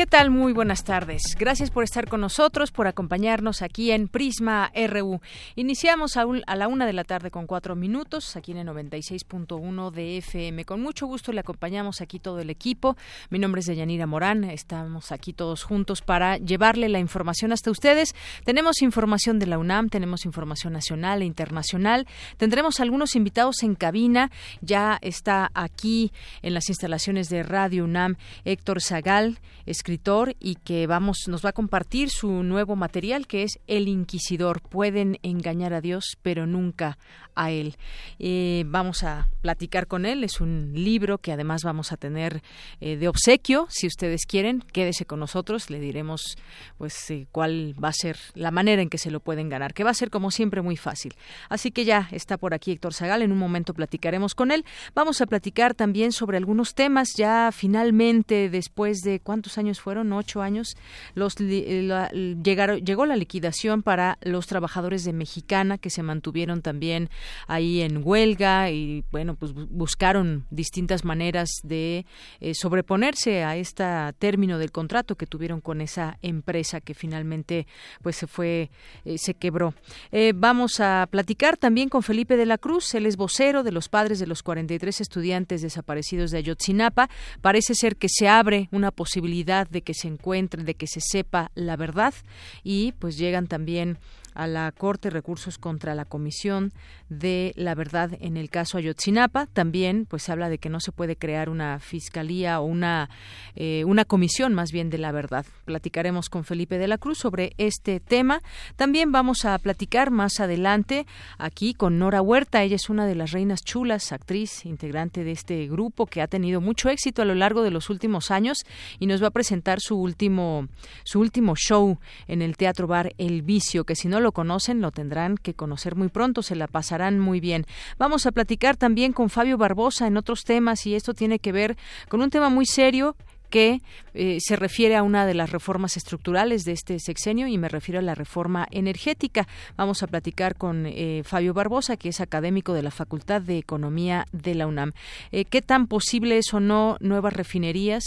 ¿Qué tal? Muy buenas tardes. Gracias por estar con nosotros, por acompañarnos aquí en Prisma RU. Iniciamos a, a la una de la tarde con cuatro minutos, aquí en el 96.1 de FM. Con mucho gusto le acompañamos aquí todo el equipo. Mi nombre es Deyanira Morán. Estamos aquí todos juntos para llevarle la información hasta ustedes. Tenemos información de la UNAM, tenemos información nacional e internacional. Tendremos algunos invitados en cabina. Ya está aquí en las instalaciones de Radio UNAM Héctor Zagal escritor y que vamos nos va a compartir su nuevo material que es El Inquisidor. Pueden engañar a Dios, pero nunca a él. Eh, vamos a platicar con él. Es un libro que además vamos a tener eh, de obsequio. Si ustedes quieren, quédese con nosotros. Le diremos pues eh, cuál va a ser la manera en que se lo pueden ganar, que va a ser como siempre muy fácil. Así que ya está por aquí Héctor Zagal. En un momento platicaremos con él. Vamos a platicar también sobre algunos temas ya finalmente después de cuántos años fueron ocho años, los, llegaron, llegó la liquidación para los trabajadores de Mexicana que se mantuvieron también ahí en huelga y bueno, pues buscaron distintas maneras de eh, sobreponerse a este término del contrato que tuvieron con esa empresa que finalmente pues se fue, eh, se quebró. Eh, vamos a platicar también con Felipe de la Cruz, él es vocero de los padres de los 43 estudiantes desaparecidos de Ayotzinapa. Parece ser que se abre una posibilidad de que se encuentre, de que se sepa la verdad. Y pues llegan también a la Corte Recursos contra la Comisión de la Verdad en el caso Ayotzinapa. También, pues habla de que no se puede crear una fiscalía o una, eh, una comisión más bien de la verdad. Platicaremos con Felipe de la Cruz sobre este tema. También vamos a platicar más adelante aquí con Nora Huerta. Ella es una de las reinas chulas, actriz, integrante de este grupo que ha tenido mucho éxito a lo largo de los últimos años y nos va a presentar su último, su último show en el Teatro Bar El Vicio, que si no lo conocen, lo tendrán que conocer muy pronto, se la pasarán muy bien. Vamos a platicar también con Fabio Barbosa en otros temas y esto tiene que ver con un tema muy serio que eh, se refiere a una de las reformas estructurales de este sexenio y me refiero a la reforma energética. Vamos a platicar con eh, Fabio Barbosa, que es académico de la Facultad de Economía de la UNAM. Eh, ¿Qué tan posible es o no nuevas refinerías?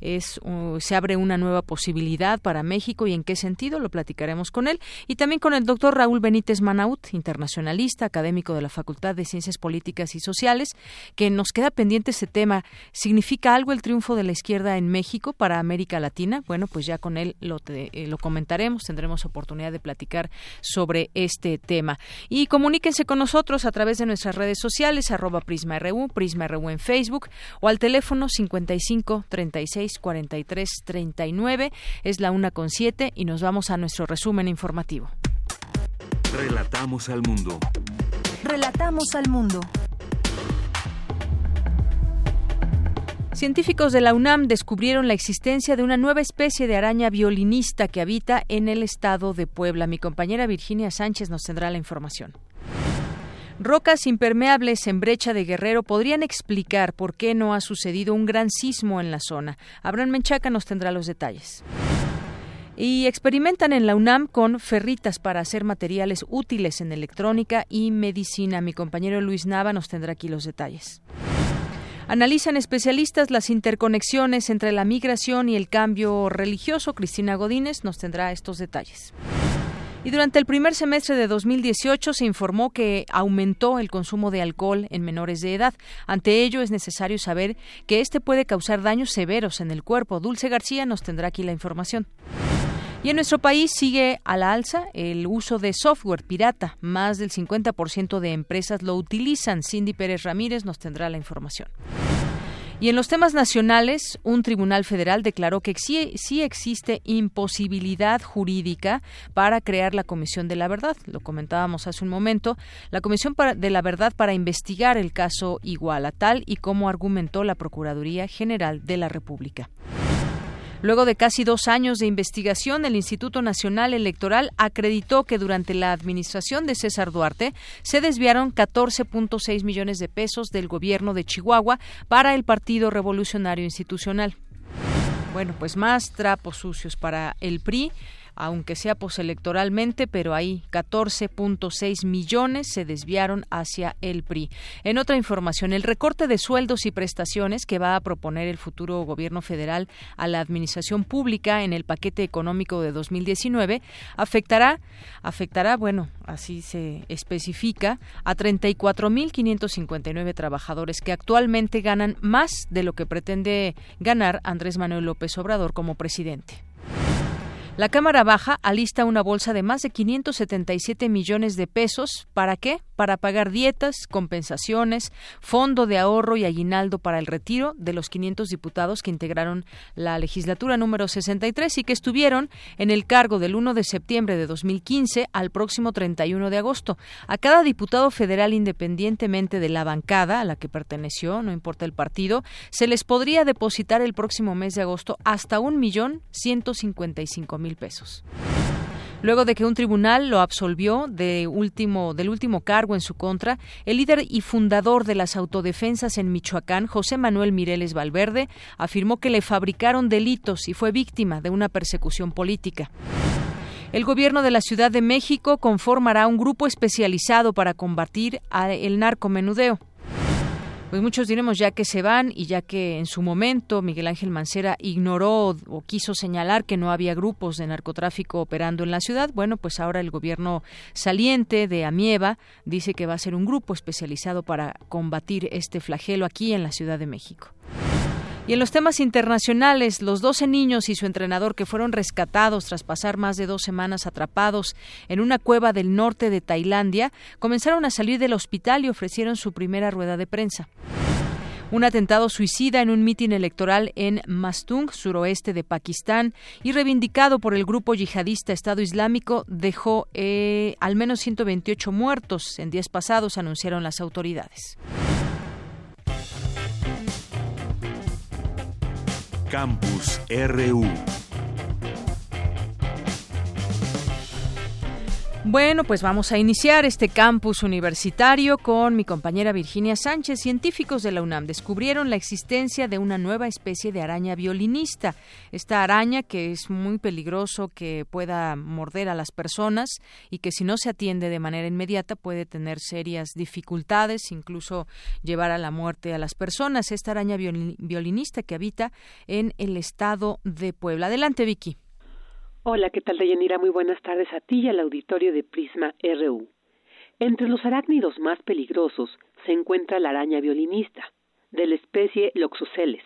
Es, ¿Se abre una nueva posibilidad para México y en qué sentido? Lo platicaremos con él. Y también con el doctor Raúl Benítez Manaut, internacionalista, académico de la Facultad de Ciencias Políticas y Sociales, que nos queda pendiente ese tema. ¿Significa algo el triunfo de la izquierda en México para América Latina. Bueno, pues ya con él lo, eh, lo comentaremos, tendremos oportunidad de platicar sobre este tema. Y comuníquense con nosotros a través de nuestras redes sociales, arroba PrismaRU, PrismaRU en Facebook o al teléfono 55 36 43 39. Es la una con siete y nos vamos a nuestro resumen informativo. Relatamos al mundo. Relatamos al mundo. Científicos de la UNAM descubrieron la existencia de una nueva especie de araña violinista que habita en el estado de Puebla. Mi compañera Virginia Sánchez nos tendrá la información. Rocas impermeables en brecha de Guerrero podrían explicar por qué no ha sucedido un gran sismo en la zona. Abraham Menchaca nos tendrá los detalles. Y experimentan en la UNAM con ferritas para hacer materiales útiles en electrónica y medicina. Mi compañero Luis Nava nos tendrá aquí los detalles. Analizan especialistas las interconexiones entre la migración y el cambio religioso. Cristina Godínez nos tendrá estos detalles. Y durante el primer semestre de 2018 se informó que aumentó el consumo de alcohol en menores de edad. Ante ello es necesario saber que este puede causar daños severos en el cuerpo. Dulce García nos tendrá aquí la información. Y en nuestro país sigue a la alza el uso de software pirata. Más del 50% de empresas lo utilizan. Cindy Pérez Ramírez nos tendrá la información. Y en los temas nacionales, un tribunal federal declaró que sí, existe imposibilidad jurídica para crear la Comisión de la Verdad. Lo comentábamos hace un momento. La Comisión de la Verdad para investigar el caso Iguala, tal y como argumentó la Procuraduría General de la República. Luego de casi dos años de investigación, el Instituto Nacional Electoral acreditó que durante la administración de César Duarte se desviaron 14.6 millones de pesos del gobierno de Chihuahua para el Partido Revolucionario Institucional. Bueno, pues más trapos sucios para el PRI aunque sea poselectoralmente, pero ahí 14.6 millones se desviaron hacia el PRI. En otra información, el recorte de sueldos y prestaciones que va a proponer el futuro gobierno federal a la administración pública en el paquete económico de 2019 afectará, afectará, bueno, así se especifica, a 34.559 trabajadores que actualmente ganan más de lo que pretende ganar Andrés Manuel López Obrador como presidente. La Cámara Baja alista una bolsa de más de 577 millones de pesos. ¿Para qué? Para pagar dietas, compensaciones, fondo de ahorro y aguinaldo para el retiro de los 500 diputados que integraron la legislatura número 63 y que estuvieron en el cargo del 1 de septiembre de 2015 al próximo 31 de agosto. A cada diputado federal, independientemente de la bancada a la que perteneció, no importa el partido, se les podría depositar el próximo mes de agosto hasta un millón ciento cincuenta y cinco mil pesos. Luego de que un tribunal lo absolvió de último, del último cargo en su contra, el líder y fundador de las autodefensas en Michoacán, José Manuel Mireles Valverde, afirmó que le fabricaron delitos y fue víctima de una persecución política. El gobierno de la Ciudad de México conformará un grupo especializado para combatir el narcomenudeo pues muchos diremos ya que se van y ya que en su momento Miguel Ángel Mancera ignoró o quiso señalar que no había grupos de narcotráfico operando en la ciudad, bueno, pues ahora el gobierno saliente de Amieva dice que va a ser un grupo especializado para combatir este flagelo aquí en la Ciudad de México. Y en los temas internacionales, los 12 niños y su entrenador que fueron rescatados tras pasar más de dos semanas atrapados en una cueva del norte de Tailandia comenzaron a salir del hospital y ofrecieron su primera rueda de prensa. Un atentado suicida en un mitin electoral en Mastung, suroeste de Pakistán, y reivindicado por el grupo yihadista Estado Islámico, dejó eh, al menos 128 muertos en días pasados, anunciaron las autoridades. Campus RU. Bueno, pues vamos a iniciar este campus universitario con mi compañera Virginia Sánchez. Científicos de la UNAM descubrieron la existencia de una nueva especie de araña violinista. Esta araña que es muy peligroso que pueda morder a las personas y que si no se atiende de manera inmediata puede tener serias dificultades, incluso llevar a la muerte a las personas. Esta araña violinista que habita en el estado de Puebla. Adelante, Vicky. Hola, ¿qué tal, Deyanira? Muy buenas tardes a ti y al auditorio de Prisma RU. Entre los arácnidos más peligrosos se encuentra la araña violinista, de la especie Loxoceles,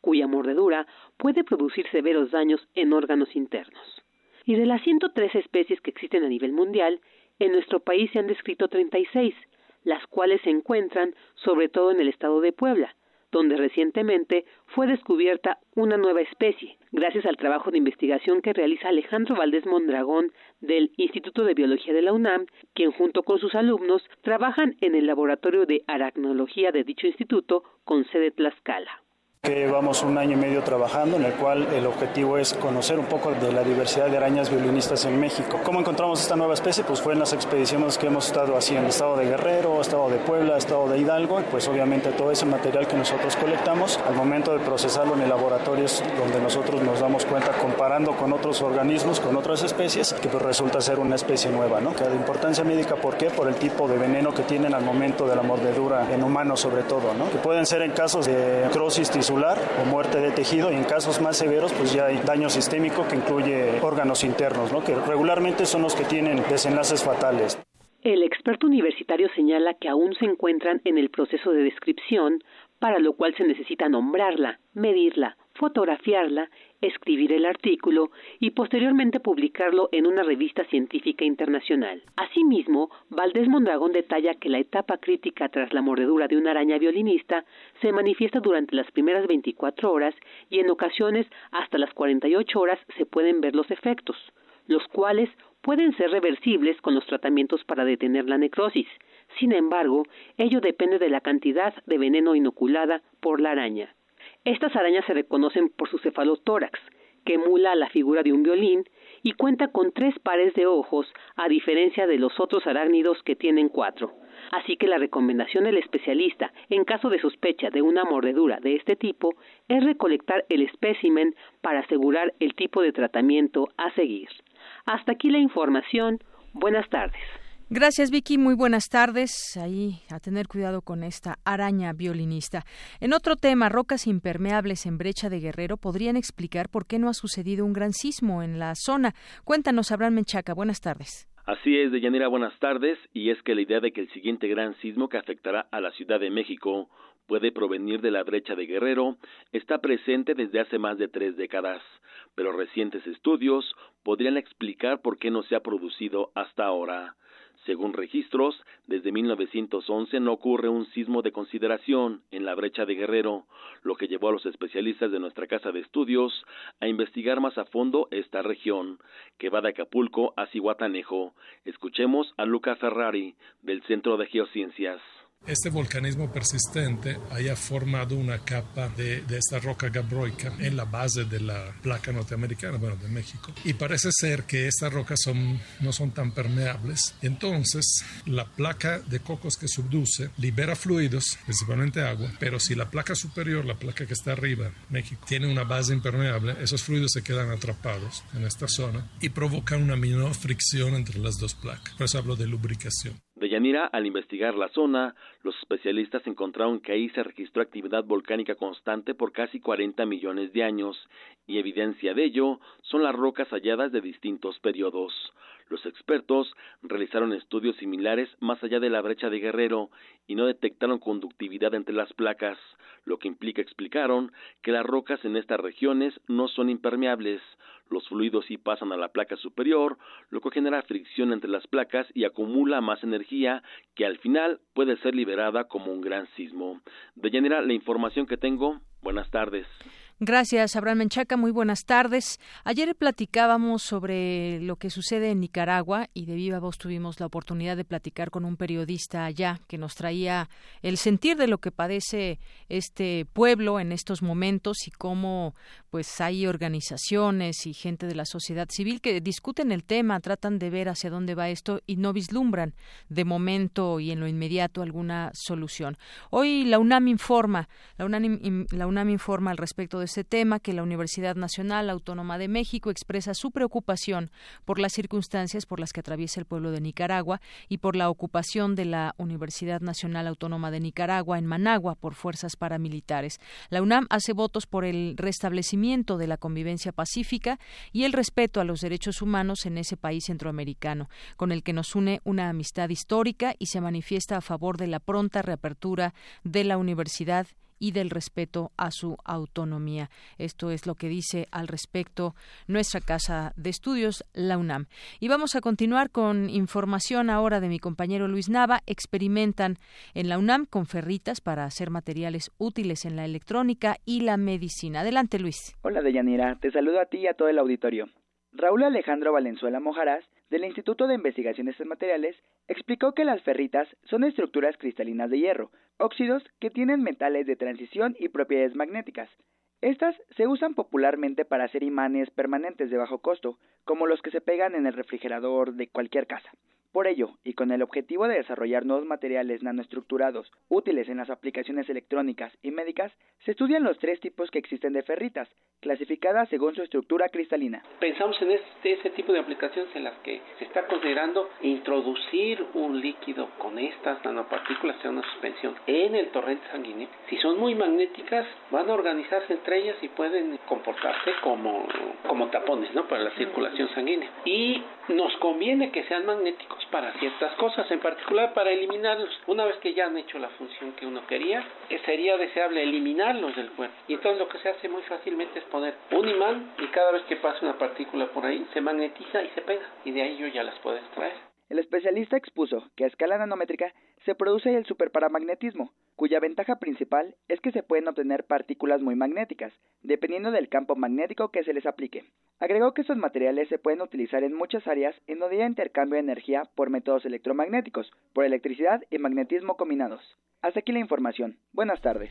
cuya mordedura puede producir severos daños en órganos internos. Y de las 103 especies que existen a nivel mundial, en nuestro país se han descrito 36, las cuales se encuentran sobre todo en el estado de Puebla, donde recientemente fue descubierta una nueva especie, gracias al trabajo de investigación que realiza Alejandro Valdés Mondragón del Instituto de Biología de la UNAM, quien junto con sus alumnos trabajan en el laboratorio de aracnología de dicho instituto con sede Tlaxcala llevamos un año y medio trabajando, en el cual el objetivo es conocer un poco de la diversidad de arañas violinistas en México. ¿Cómo encontramos esta nueva especie? Pues fue en las expediciones que hemos estado haciendo, estado de Guerrero, estado de Puebla, estado de Hidalgo, y pues obviamente todo ese material que nosotros colectamos, al momento de procesarlo en el laboratorio es donde nosotros nos damos cuenta comparando con otros organismos, con otras especies, que pues resulta ser una especie nueva, ¿no? Que de importancia médica, ¿por qué? Por el tipo de veneno que tienen al momento de la mordedura en humanos sobre todo, ¿no? Que pueden ser en casos de crosis o muerte de tejido y en casos más severos pues ya hay daño sistémico que incluye órganos internos, ¿no? que regularmente son los que tienen desenlaces fatales. El experto universitario señala que aún se encuentran en el proceso de descripción, para lo cual se necesita nombrarla, medirla, fotografiarla escribir el artículo y posteriormente publicarlo en una revista científica internacional. Asimismo, Valdés Mondragón detalla que la etapa crítica tras la mordedura de una araña violinista se manifiesta durante las primeras 24 horas y en ocasiones hasta las 48 horas se pueden ver los efectos, los cuales pueden ser reversibles con los tratamientos para detener la necrosis. Sin embargo, ello depende de la cantidad de veneno inoculada por la araña. Estas arañas se reconocen por su cefalotórax, que emula la figura de un violín y cuenta con tres pares de ojos, a diferencia de los otros arácnidos que tienen cuatro. Así que la recomendación del especialista, en caso de sospecha de una mordedura de este tipo, es recolectar el espécimen para asegurar el tipo de tratamiento a seguir. Hasta aquí la información. Buenas tardes. Gracias, Vicky. Muy buenas tardes. Ahí a tener cuidado con esta araña violinista. En otro tema, rocas impermeables en brecha de Guerrero podrían explicar por qué no ha sucedido un gran sismo en la zona. Cuéntanos, Abraham Menchaca. Buenas tardes. Así es, Deyanira, buenas tardes. Y es que la idea de que el siguiente gran sismo que afectará a la Ciudad de México puede provenir de la brecha de Guerrero está presente desde hace más de tres décadas, pero recientes estudios podrían explicar por qué no se ha producido hasta ahora. Según registros, desde 1911 no ocurre un sismo de consideración en la brecha de Guerrero, lo que llevó a los especialistas de nuestra casa de estudios a investigar más a fondo esta región, que va de Acapulco a Cihuatanejo. Escuchemos a Luca Ferrari, del Centro de Geociencias. Este volcanismo persistente haya formado una capa de, esta roca gabroica en la base de la placa norteamericana, bueno, de México. Y parece ser que estas rocas son, no son tan permeables. Entonces, la placa de cocos que subduce libera fluidos, principalmente agua, pero si la placa superior, la placa que está arriba, México, tiene una base impermeable, esos fluidos se quedan atrapados en esta zona y provocan una menor fricción entre las dos placas. Por eso hablo de lubricación. De Yanira, al investigar la zona, los especialistas encontraron que ahí se registró actividad volcánica constante por casi 40 millones de años, y evidencia de ello son las rocas halladas de distintos periodos. Los expertos realizaron estudios similares más allá de la brecha de Guerrero y no detectaron conductividad entre las placas, lo que implica, explicaron, que las rocas en estas regiones no son impermeables, los fluidos sí pasan a la placa superior, lo que genera fricción entre las placas y acumula más energía que al final puede ser liberada como un gran sismo. De general, la información que tengo. Buenas tardes. Gracias, Abraham Menchaca. Muy buenas tardes. Ayer platicábamos sobre lo que sucede en Nicaragua y de viva voz tuvimos la oportunidad de platicar con un periodista allá que nos traía el sentir de lo que padece este pueblo en estos momentos y cómo pues hay organizaciones y gente de la sociedad civil que discuten el tema, tratan de ver hacia dónde va esto y no vislumbran de momento y en lo inmediato alguna solución. Hoy la UNAM informa, la UNAM, la UNAM informa al respecto de este tema que la Universidad Nacional Autónoma de México expresa su preocupación por las circunstancias por las que atraviesa el pueblo de Nicaragua y por la ocupación de la Universidad Nacional Autónoma de Nicaragua en Managua por fuerzas paramilitares. La UNAM hace votos por el restablecimiento de la convivencia pacífica y el respeto a los derechos humanos en ese país centroamericano, con el que nos une una amistad histórica y se manifiesta a favor de la pronta reapertura de la universidad y del respeto a su autonomía. Esto es lo que dice al respecto nuestra casa de estudios, la UNAM. Y vamos a continuar con información ahora de mi compañero Luis Nava. Experimentan en la UNAM con ferritas para hacer materiales útiles en la electrónica y la medicina. Adelante, Luis. Hola, Deyanira. Te saludo a ti y a todo el auditorio. Raúl Alejandro Valenzuela Mojarás, del Instituto de Investigaciones en Materiales, explicó que las ferritas son estructuras cristalinas de hierro, óxidos que tienen metales de transición y propiedades magnéticas. Estas se usan popularmente para hacer imanes permanentes de bajo costo, como los que se pegan en el refrigerador de cualquier casa. Por ello, y con el objetivo de desarrollar nuevos materiales nanoestructurados útiles en las aplicaciones electrónicas y médicas, se estudian los tres tipos que existen de ferritas, clasificadas según su estructura cristalina. Pensamos en este, ese tipo de aplicaciones en las que se está considerando introducir un líquido con estas nanopartículas en una suspensión en el torrente sanguíneo. Si son muy magnéticas, van a organizarse entre ellas y pueden comportarse como, como tapones ¿no? para la circulación sanguínea. Y nos conviene que sean magnéticos para ciertas cosas, en particular para eliminarlos. Una vez que ya han hecho la función que uno quería, eh, sería deseable eliminarlos del cuerpo. Y entonces lo que se hace muy fácilmente es poner un imán y cada vez que pasa una partícula por ahí se magnetiza y se pega y de ahí yo ya las puedo extraer. El especialista expuso que a escala nanométrica se produce el superparamagnetismo, cuya ventaja principal es que se pueden obtener partículas muy magnéticas, dependiendo del campo magnético que se les aplique. Agregó que estos materiales se pueden utilizar en muchas áreas en donde hay intercambio de energía por métodos electromagnéticos, por electricidad y magnetismo combinados. Hasta aquí la información. Buenas tardes.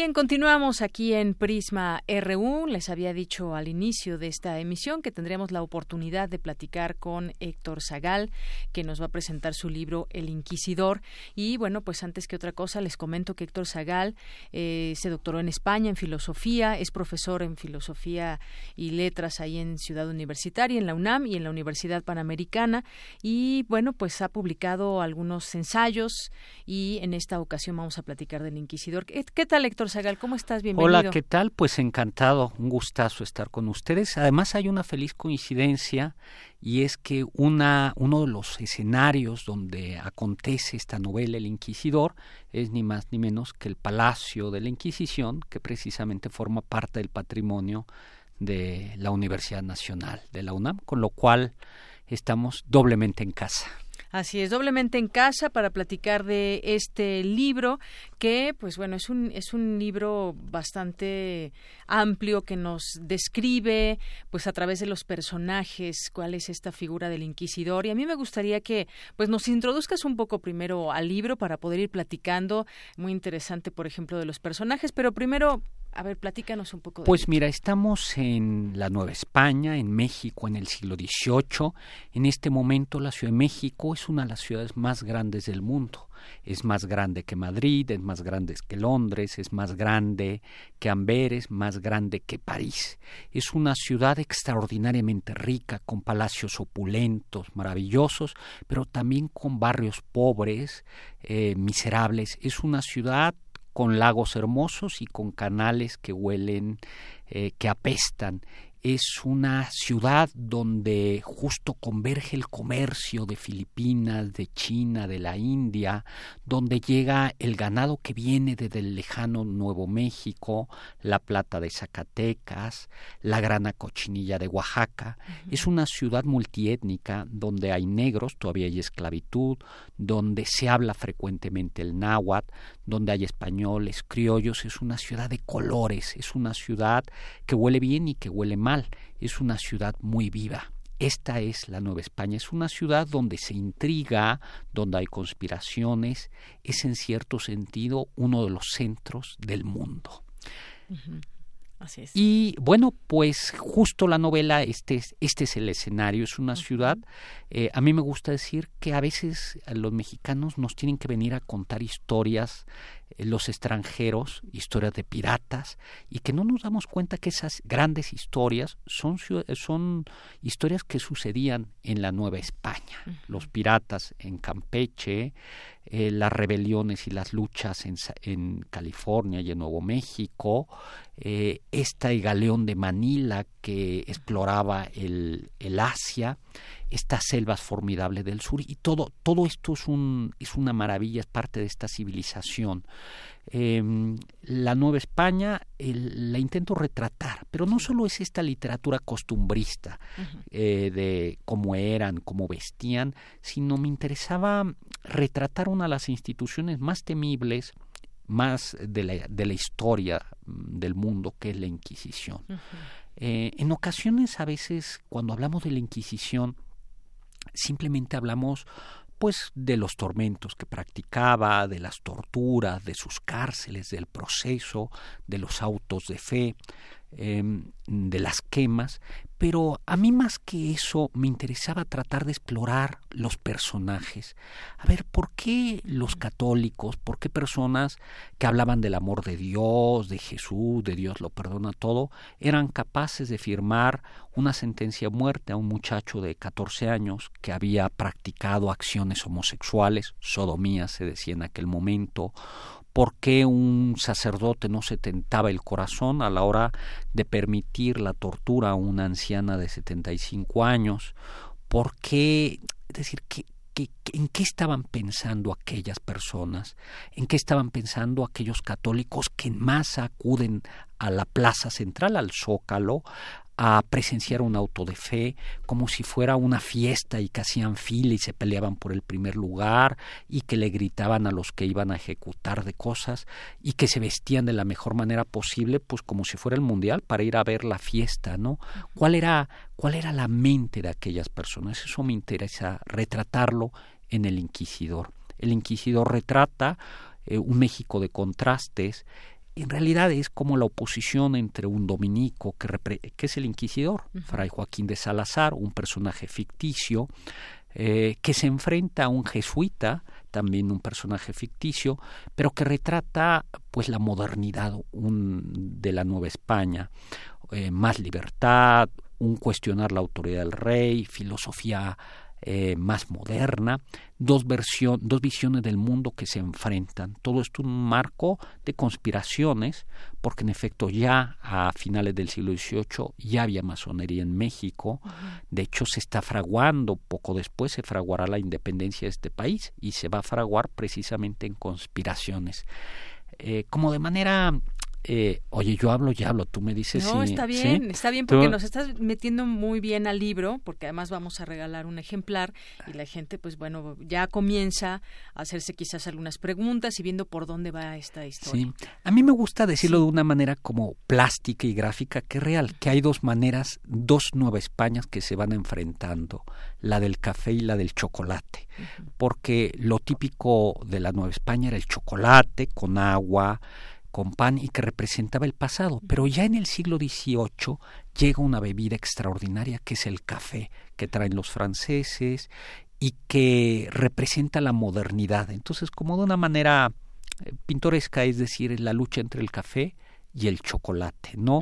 Bien, continuamos aquí en Prisma RU. Les había dicho al inicio de esta emisión que tendríamos la oportunidad de platicar con Héctor Zagal, que nos va a presentar su libro El Inquisidor. Y bueno, pues antes que otra cosa, les comento que Héctor Zagal eh, se doctoró en España en filosofía, es profesor en filosofía y letras ahí en Ciudad Universitaria, en la UNAM y en la Universidad Panamericana. Y bueno, pues ha publicado algunos ensayos y en esta ocasión vamos a platicar del Inquisidor. ¿Qué, qué tal, Héctor? ¿Cómo estás? Bienvenido. Hola, ¿qué tal? Pues encantado, un gustazo estar con ustedes. Además hay una feliz coincidencia y es que una, uno de los escenarios donde acontece esta novela El Inquisidor es ni más ni menos que el Palacio de la Inquisición, que precisamente forma parte del patrimonio de la Universidad Nacional de la UNAM, con lo cual estamos doblemente en casa. Así es, doblemente en casa para platicar de este libro que, pues bueno, es un, es un libro bastante amplio que nos describe, pues a través de los personajes, cuál es esta figura del inquisidor. Y a mí me gustaría que, pues nos introduzcas un poco primero al libro para poder ir platicando. Muy interesante, por ejemplo, de los personajes, pero primero, a ver, platícanos un poco. De pues mira, estamos en la Nueva España, en México, en el siglo XVIII. En este momento la Ciudad de México es una de las ciudades más grandes del mundo. Es más grande que Madrid, es más grande que Londres, es más grande que Amberes, más grande que París. Es una ciudad extraordinariamente rica, con palacios opulentos, maravillosos, pero también con barrios pobres, eh, miserables. Es una ciudad con lagos hermosos y con canales que huelen, eh, que apestan. Es una ciudad donde justo converge el comercio de Filipinas, de China, de la India, donde llega el ganado que viene desde el lejano Nuevo México, la plata de Zacatecas, la grana cochinilla de Oaxaca. Es una ciudad multiétnica donde hay negros, todavía hay esclavitud, donde se habla frecuentemente el náhuatl, donde hay españoles, criollos, es una ciudad de colores, es una ciudad que huele bien y que huele mal, es una ciudad muy viva. Esta es la Nueva España, es una ciudad donde se intriga, donde hay conspiraciones, es en cierto sentido uno de los centros del mundo. Así es. Y bueno, pues justo la novela, este es, este es el escenario, es una ciudad. Eh, a mí me gusta decir que a veces los mexicanos nos tienen que venir a contar historias los extranjeros, historias de piratas, y que no nos damos cuenta que esas grandes historias son, son historias que sucedían en la Nueva España. Los piratas en Campeche, eh, las rebeliones y las luchas en, en, California y en Nuevo México, eh, esta galeón de Manila que exploraba el, el Asia, estas selvas formidables del sur. Y todo todo esto es un es una maravilla es parte de esta civilización. Eh, la Nueva España el, la intento retratar pero no solo es esta literatura costumbrista eh, de cómo eran cómo vestían sino me interesaba retratar una de las instituciones más temibles más de la, de la historia mm, del mundo que es la Inquisición eh, en ocasiones a veces cuando hablamos de la Inquisición simplemente hablamos pues de los tormentos que practicaba, de las torturas, de sus cárceles, del proceso, de los autos de fe. Em, de las quemas, pero a mí más que eso me interesaba tratar de explorar los personajes. A ver, ¿por qué los católicos, por qué personas que hablaban del amor de Dios, de Jesús, de Dios lo perdona todo, eran capaces de firmar una sentencia de muerte a un muchacho de 14 años que había practicado acciones homosexuales, sodomía se decía en aquel momento, por qué un sacerdote no se tentaba el corazón a la hora de permitir la tortura a una anciana de 75 años, por qué, es decir, ¿qué, en qué estaban pensando aquellas personas, en qué estaban pensando aquellos católicos que en masa acuden a la plaza central, al zócalo, a presenciar un auto de fe como si fuera una fiesta y que hacían fila y se peleaban por el primer lugar y que le gritaban a los que iban a ejecutar de cosas y que se vestían de la mejor manera posible pues como si fuera el mundial para ir a ver la fiesta, ¿no? ¿Cuál era cuál era la mente de aquellas personas? Eso me interesa retratarlo en el inquisidor. El inquisidor retrata eh, un México de contrastes en realidad es como la oposición entre un dominico, que, que es el inquisidor, Fray Joaquín de Salazar, un personaje ficticio, eh, que se enfrenta a un jesuita, también un personaje ficticio, pero que retrata pues la modernidad de la Nueva España, eh, más libertad, un cuestionar la autoridad del rey, filosofía eh, más moderna, dos, versión, dos visiones del mundo que se enfrentan. Todo esto un marco de conspiraciones, porque en efecto ya a finales del siglo XVIII ya había masonería en México. De hecho, se está fraguando, poco después se fraguará la independencia de este país y se va a fraguar precisamente en conspiraciones. Eh, como de manera eh, oye, yo hablo, ya hablo, tú me dices. No, está bien, está bien porque nos estás metiendo muy bien al libro, porque además vamos a regalar un ejemplar y la gente, pues bueno, ya comienza a hacerse quizás algunas preguntas y viendo por dónde va esta historia. Sí, a mí me gusta decirlo de una manera como plástica y gráfica que real, que hay dos maneras, dos Nueva Españas que se van enfrentando, la del café y la del chocolate, porque lo típico de la Nueva España era el chocolate con agua, con pan y que representaba el pasado. Pero ya en el siglo XVIII llega una bebida extraordinaria que es el café, que traen los franceses y que representa la modernidad. Entonces, como de una manera eh, pintoresca, es decir, la lucha entre el café y el chocolate, ¿no?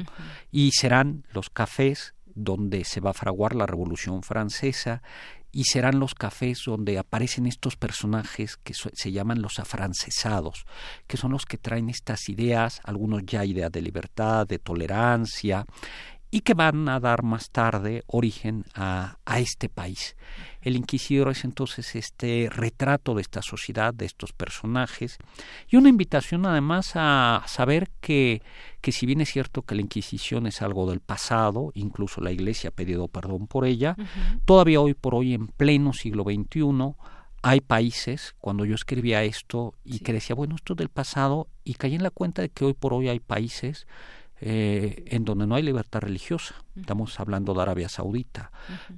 Y serán los cafés donde se va a fraguar la Revolución Francesa y serán los cafés donde aparecen estos personajes que se llaman los afrancesados, que son los que traen estas ideas, algunos ya ideas de libertad, de tolerancia, y que van a dar más tarde origen a, a, este país. El inquisidor es entonces este retrato de esta sociedad, de estos personajes, y una invitación además a saber que, que si bien es cierto que la Inquisición es algo del pasado, incluso la Iglesia ha pedido perdón por ella, todavía hoy por hoy en pleno siglo XXI hay países, cuando yo escribía esto y que decía, bueno, esto es del pasado, y caí en la cuenta de que hoy por hoy hay países eh, en donde no hay libertad religiosa. Estamos hablando de Arabia Saudita.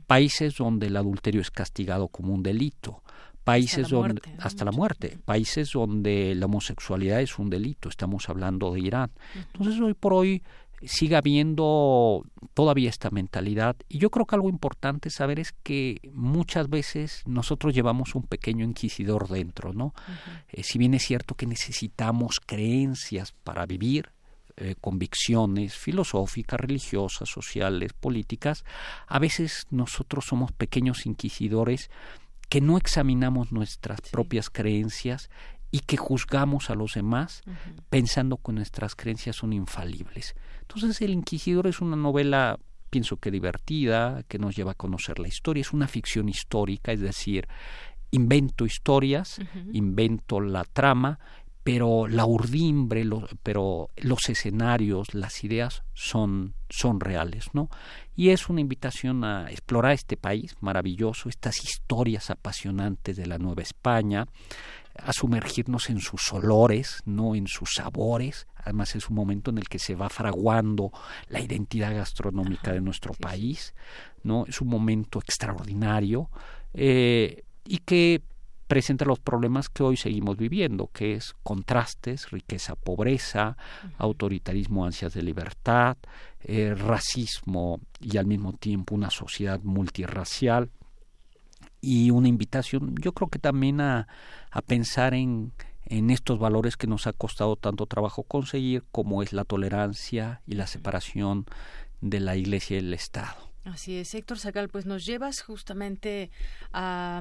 Países donde el adulterio es castigado como un delito. Países hasta donde hasta la muerte, países donde la homosexualidad es un delito, estamos hablando de Irán. Entonces hoy por hoy sigue habiendo todavía esta mentalidad y yo creo que algo importante saber es que muchas veces nosotros llevamos un pequeño inquisidor dentro, ¿no? Eh, si bien es cierto que necesitamos creencias para vivir, eh, convicciones filosóficas, religiosas, sociales, políticas, a veces nosotros somos pequeños inquisidores que no examinamos nuestras propias creencias y que juzgamos a los demás pensando que nuestras creencias son infalibles. Entonces El Inquisidor es una novela pienso que divertida, que nos lleva a conocer la historia, es una ficción histórica, es decir, invento historias, invento la trama pero la urdimbre, pero los escenarios, las ideas son, son reales, ¿no? Y es una invitación a explorar este país maravilloso, estas historias apasionantes de la Nueva España, a sumergirnos en sus olores, no en sus sabores. Además es un momento en el que se va fraguando la identidad gastronómica de nuestro país, ¿no? Es un momento extraordinario eh, y que presenta los problemas que hoy seguimos viviendo, que es contrastes, riqueza, pobreza, autoritarismo, ansias de libertad, eh, racismo y al mismo tiempo una sociedad multirracial y una invitación yo creo que también a, a pensar en, en estos valores que nos ha costado tanto trabajo conseguir como es la tolerancia y la separación de la iglesia y el Estado. Así es, Héctor Sacal, pues nos llevas justamente a...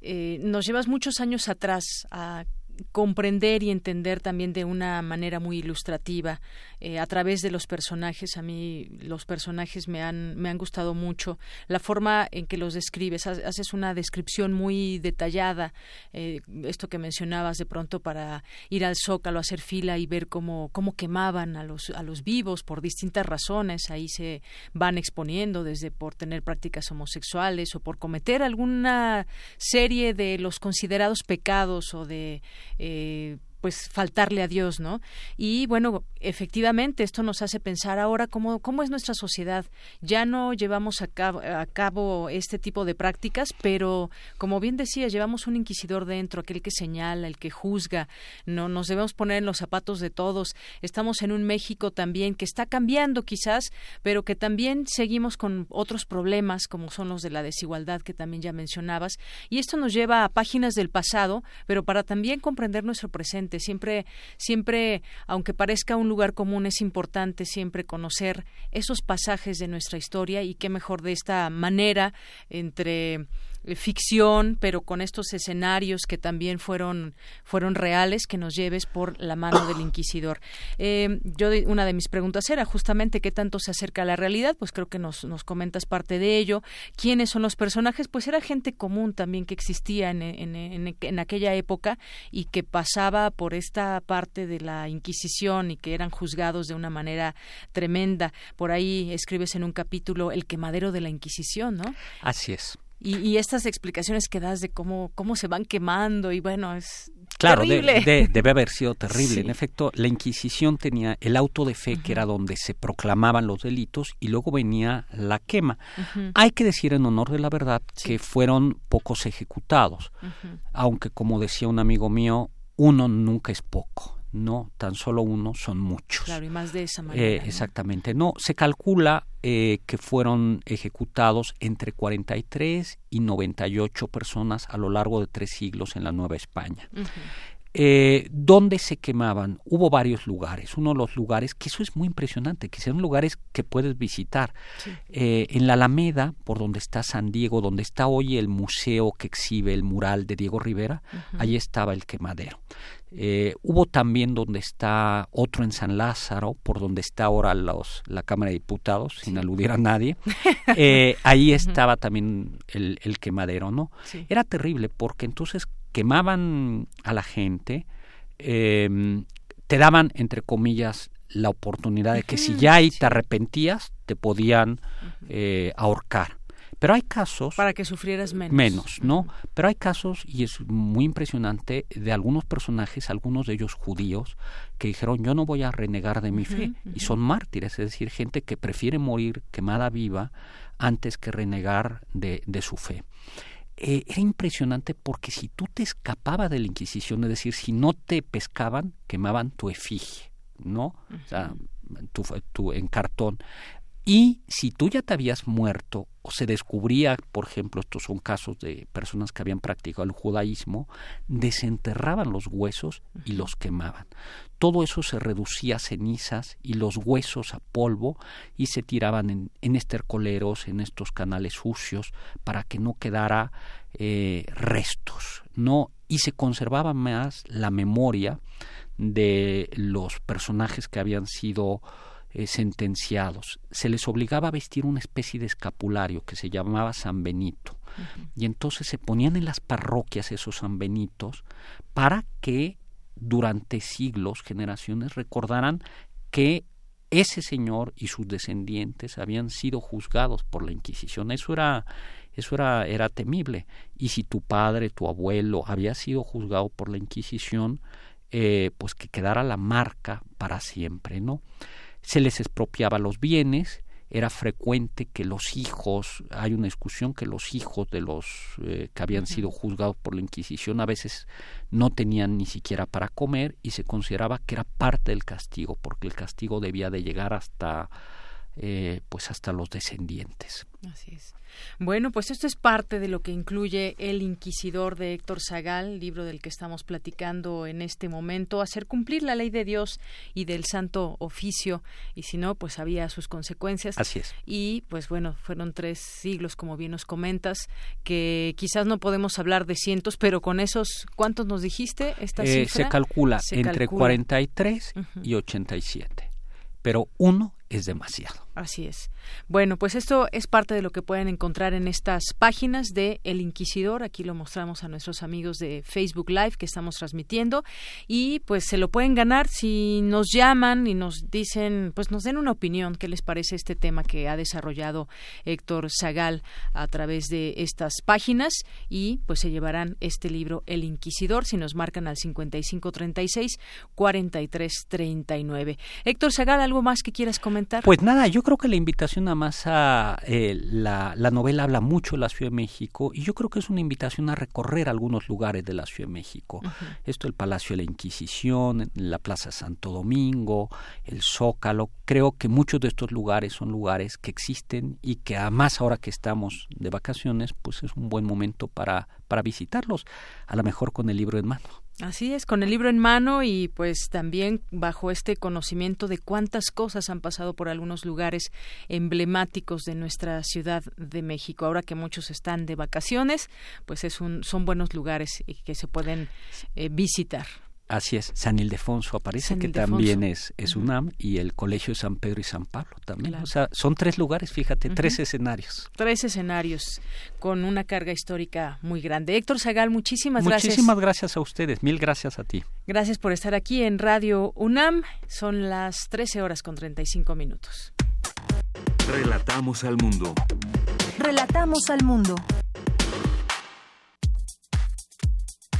Eh, nos llevas muchos años atrás a comprender y entender también de una manera muy ilustrativa eh, a través de los personajes. A mí los personajes me han, me han gustado mucho. La forma en que los describes, haces una descripción muy detallada. Eh, esto que mencionabas de pronto para ir al zócalo, hacer fila y ver cómo, cómo quemaban a los, a los vivos por distintas razones. Ahí se van exponiendo desde por tener prácticas homosexuales o por cometer alguna serie de los considerados pecados o de eh, pues faltarle a Dios, ¿no? Y bueno, efectivamente esto nos hace pensar ahora cómo, cómo es nuestra sociedad. Ya no llevamos a cabo, este tipo de prácticas, pero como bien decía, llevamos un inquisidor dentro, aquel que señala, el que juzga. No nos debemos poner en los zapatos de todos. Estamos en un México también que está cambiando quizás, pero que también seguimos con otros problemas como son los de la desigualdad que también ya mencionabas. Y esto nos lleva a páginas del pasado, pero para también comprender nuestro presente Siempre, siempre, aunque parezca un lugar común, es importante siempre conocer esos pasajes de nuestra historia y qué mejor de esta manera entre ficción, pero con estos escenarios que también fueron, fueron reales, que nos lleves por la mano del inquisidor. Eh, yo una de mis preguntas era justamente qué tanto se acerca a la realidad, pues creo que nos, nos comentas parte de ello. ¿Quiénes son los personajes? Pues era gente común también que existía en, en, en, en aquella época y que pasaba por esta parte de la Inquisición y que eran juzgados de una manera tremenda. Por ahí escribes en un capítulo el quemadero de la Inquisición, ¿no? Así es. Y, estas explicaciones que das de cómo, cómo se van quemando y bueno, es claro, terrible. debe haber sido terrible. En efecto, la Inquisición tenía el auto de fe, que era donde se proclamaban los delitos, y luego venía la quema. Hay que decir en honor de la verdad que fueron pocos ejecutados, aunque como decía un amigo mío, uno nunca es poco no tan solo uno, son muchos. Claro, y más de esa manera. Eh, exactamente. No, se calcula eh, que fueron ejecutados entre 43 y 98 personas a lo largo de tres siglos en la Nueva España. Eh, ¿Dónde se quemaban? Hubo varios lugares. Uno de los lugares, que eso es muy impresionante, que son lugares que puedes visitar. en la Alameda, por donde está San Diego, donde está hoy el museo que exhibe el mural de Diego Rivera, allí estaba el quemadero. Eh, hubo también donde está otro en San Lázaro, por donde está ahora los, la Cámara de Diputados, sin aludir a nadie. Eh, ahí estaba también el, el quemadero, ¿no? Era terrible porque entonces quemaban a la gente, em, te daban, entre comillas, la oportunidad de que si ya ahí te arrepentías, te podían eh, ahorcar. Pero hay casos... Para que sufrieras menos. Menos, ¿no? Pero hay casos, y es muy impresionante, de algunos personajes, algunos de ellos judíos, que dijeron, yo no voy a renegar de mi fe. Y son mártires, es decir, gente que prefiere morir quemada viva antes que renegar de, de su fe. Eh, era impresionante porque si tú te escapabas de la Inquisición, es decir, si no te pescaban, quemaban tu efigie, ¿no? O sea, tu, tu, en cartón. Y si tú ya te habías muerto o se descubría, por ejemplo, estos son casos de personas que habían practicado el judaísmo, desenterraban los huesos y los quemaban. Todo eso se reducía a cenizas y los huesos a polvo y se tiraban en, en estercoleros, en estos canales sucios, para que no quedara eh, restos, ¿no? Y se conservaba más la memoria de los personajes que habían sido eh, sentenciados. Se les obligaba a vestir una especie de escapulario que se llamaba San Benito. Y entonces se ponían en las parroquias esos San Benitos para que durante siglos, generaciones, recordaran que ese señor y sus descendientes habían sido juzgados por la Inquisición. Eso era, eso era, era temible. Y si tu padre, tu abuelo había sido juzgado por la Inquisición, eh, pues que quedara la marca para siempre, ¿no? Se les expropiaba los bienes, era frecuente que los hijos, hay una discusión que los hijos de los eh, que habían sido juzgados por la Inquisición a veces no tenían ni siquiera para comer y se consideraba que era parte del castigo, porque el castigo debía de llegar hasta eh, pues hasta los descendientes. Así es. Bueno, pues esto es parte de lo que incluye El Inquisidor de Héctor Zagal, libro del que estamos platicando en este momento, hacer cumplir la ley de Dios y del Santo Oficio, y si no, pues había sus consecuencias. Así es. Y pues bueno, fueron tres siglos, como bien nos comentas, que quizás no podemos hablar de cientos, pero con esos, ¿cuántos nos dijiste? Esta eh, Se calcula entre 43 y 87, pero uno es demasiado. Así es. Bueno, pues esto es parte de lo que pueden encontrar en estas páginas de El Inquisidor. Aquí lo mostramos a nuestros amigos de Facebook Live que estamos transmitiendo y pues se lo pueden ganar si nos llaman y nos dicen, pues nos den una opinión, qué les parece este tema que ha desarrollado Héctor Zagal a través de estas páginas y pues se llevarán este libro El Inquisidor si nos marcan al 5536 4339. Héctor Zagal, ¿algo más que quieras comentar? Pues nada, yo creo que la invitación a más a eh, la, la, novela habla mucho de la Ciudad de México y yo creo que es una invitación a recorrer algunos lugares de la Ciudad de México. Esto el Palacio de la Inquisición, la Plaza Santo Domingo, el Zócalo. Creo que muchos de estos lugares son lugares que existen y que además ahora que estamos de vacaciones, pues es un buen momento para, para visitarlos, a lo mejor con el libro en mano. Así es, con el libro en mano y pues también bajo este conocimiento de cuántas cosas han pasado por algunos lugares emblemáticos de nuestra Ciudad de México. Ahora que muchos están de vacaciones, pues es un, son buenos lugares que se pueden eh, visitar. Así es, San Ildefonso aparece, que también es, es UNAM, y el Colegio de San Pedro y San Pablo también. O sea, son tres lugares, fíjate, tres escenarios. Tres escenarios con una carga histórica muy grande. Héctor Zagal, muchísimas, gracias. Muchísimas gracias a ustedes, mil gracias a ti. Gracias por estar aquí en Radio UNAM. Son las 13 horas con 35 minutos. Relatamos al mundo. Relatamos al mundo.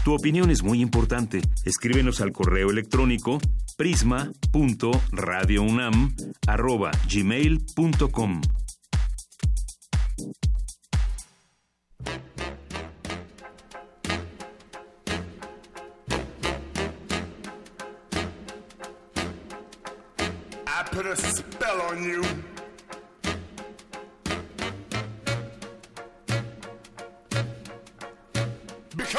Tu opinión es muy importante. Escríbenos al correo electrónico prisma.radiounam@gmail.com. A spell on you.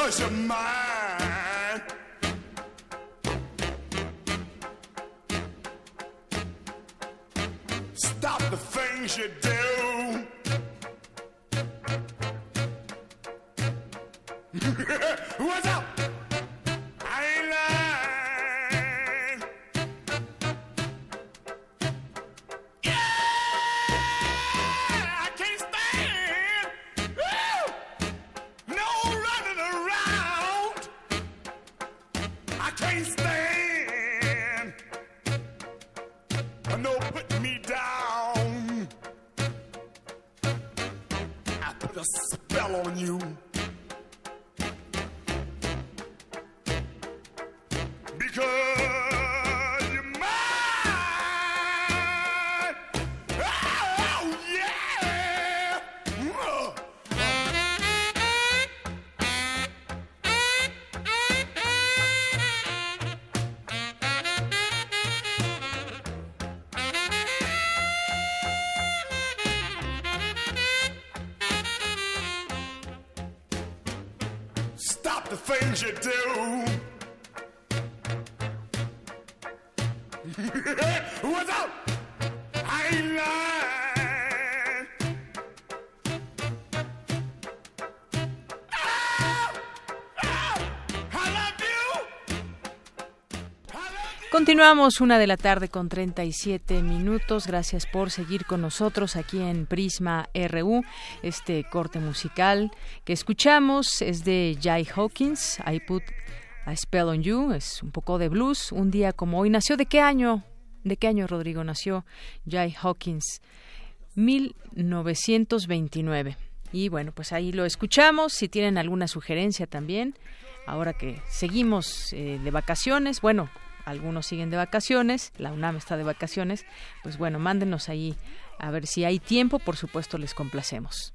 Because you're mine. Stop the things you do. What's the things you do. Una de la tarde con 37 minutos. Gracias por seguir con nosotros aquí en Prisma RU. Este corte musical que escuchamos es de Jay Hawkins. I put a spell on you. Es un poco de blues. Un día como hoy. ¿Nació de qué año? ¿De qué año, Rodrigo? Nació Jay Hawkins. 1929. Y bueno, pues ahí lo escuchamos. Si tienen alguna sugerencia también, ahora que seguimos eh, de vacaciones, bueno, algunos siguen de vacaciones, la UNAM está de vacaciones, pues bueno, mándenos ahí a ver si hay tiempo, por supuesto les complacemos.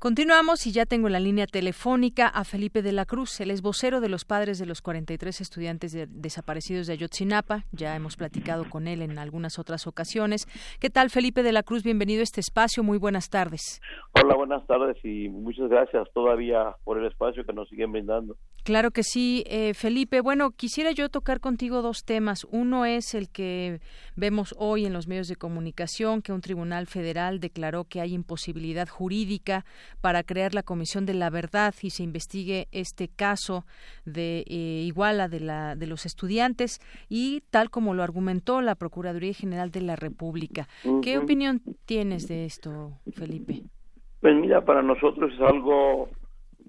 Continuamos y ya tengo en la línea telefónica a Felipe de la Cruz, el es vocero de los padres de los 43 estudiantes desaparecidos de Ayotzinapa. Ya hemos platicado con él en algunas otras ocasiones. ¿Qué tal, Felipe de la Cruz? Bienvenido a este espacio. Muy buenas tardes. Hola, buenas tardes y muchas gracias todavía por el espacio que nos siguen brindando. Claro que sí, eh, Felipe. Bueno, quisiera yo tocar contigo dos temas. Uno es el que vemos hoy en los medios de comunicación, que un tribunal federal declaró que hay imposibilidad jurídica para crear la Comisión de la Verdad y se investigue este caso de eh, Iguala de, la, de los estudiantes y tal como lo argumentó la Procuraduría General de la República. ¿Qué opinión tienes de esto, Felipe? Pues mira, para nosotros es algo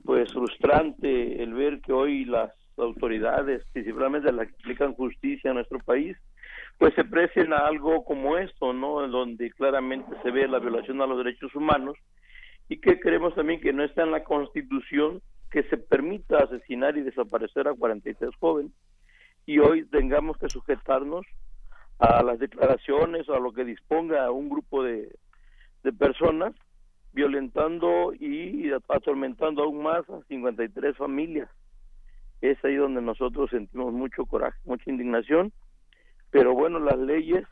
pues frustrante el ver que hoy las autoridades, principalmente las que aplican justicia en nuestro país, pues se precien a algo como esto, ¿no? Donde claramente se ve la violación a los derechos humanos y que creemos también que no está en la Constitución que se permita asesinar y desaparecer a 43 jóvenes y hoy tengamos que sujetarnos a las declaraciones a lo que disponga un grupo de personas violentando y atormentando aún más a 53 familias. Es ahí donde nosotros sentimos mucho coraje, mucha indignación, pero bueno, las leyes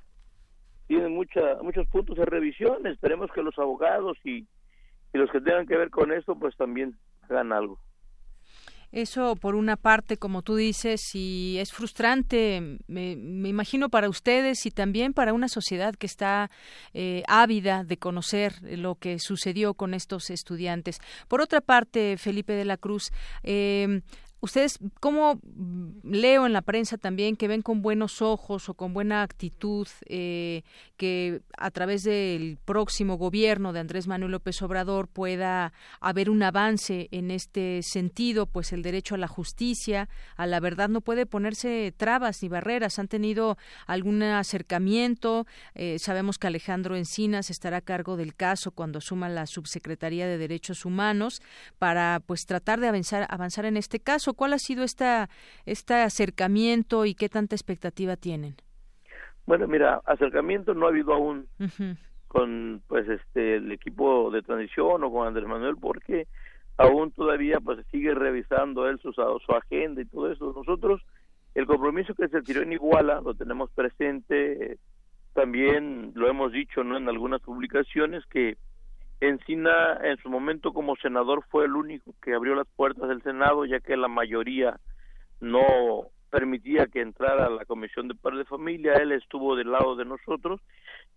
tienen mucha, muchos puntos de revisión, esperemos que los abogados y y los que tengan que ver con eso pues también hagan algo. Eso, por una parte, como tú dices, y es frustrante, me, imagino para ustedes y también para una sociedad que está eh, ávida de conocer lo que sucedió con estos estudiantes. Por otra parte, Felipe de la Cruz, eh, Ustedes, ¿cómo leo en la prensa también que ven con buenos ojos o con buena actitud eh, que a través del próximo gobierno de Andrés Manuel López Obrador pueda haber un avance en este sentido? Pues el derecho a la justicia, a la verdad, no puede ponerse trabas ni barreras. Han tenido algún acercamiento. Eh, sabemos que Alejandro Encinas estará a cargo del caso cuando asuma la subsecretaría de Derechos Humanos para, pues, tratar de avanzar, avanzar en este caso. ¿Cuál ha sido esta, este acercamiento y qué tanta expectativa tienen? Bueno, mira, acercamiento no ha habido aún con pues este el equipo de transición o con Andrés Manuel porque aún todavía pues sigue revisando él su, su agenda y todo eso. Nosotros el compromiso que se tiró en Iguala lo tenemos presente, también lo hemos dicho no en algunas publicaciones que Encina en su momento como senador fue el único que abrió las puertas del Senado ya que la mayoría no permitía que entrara la Comisión de Padres de Familia, él estuvo del lado de nosotros.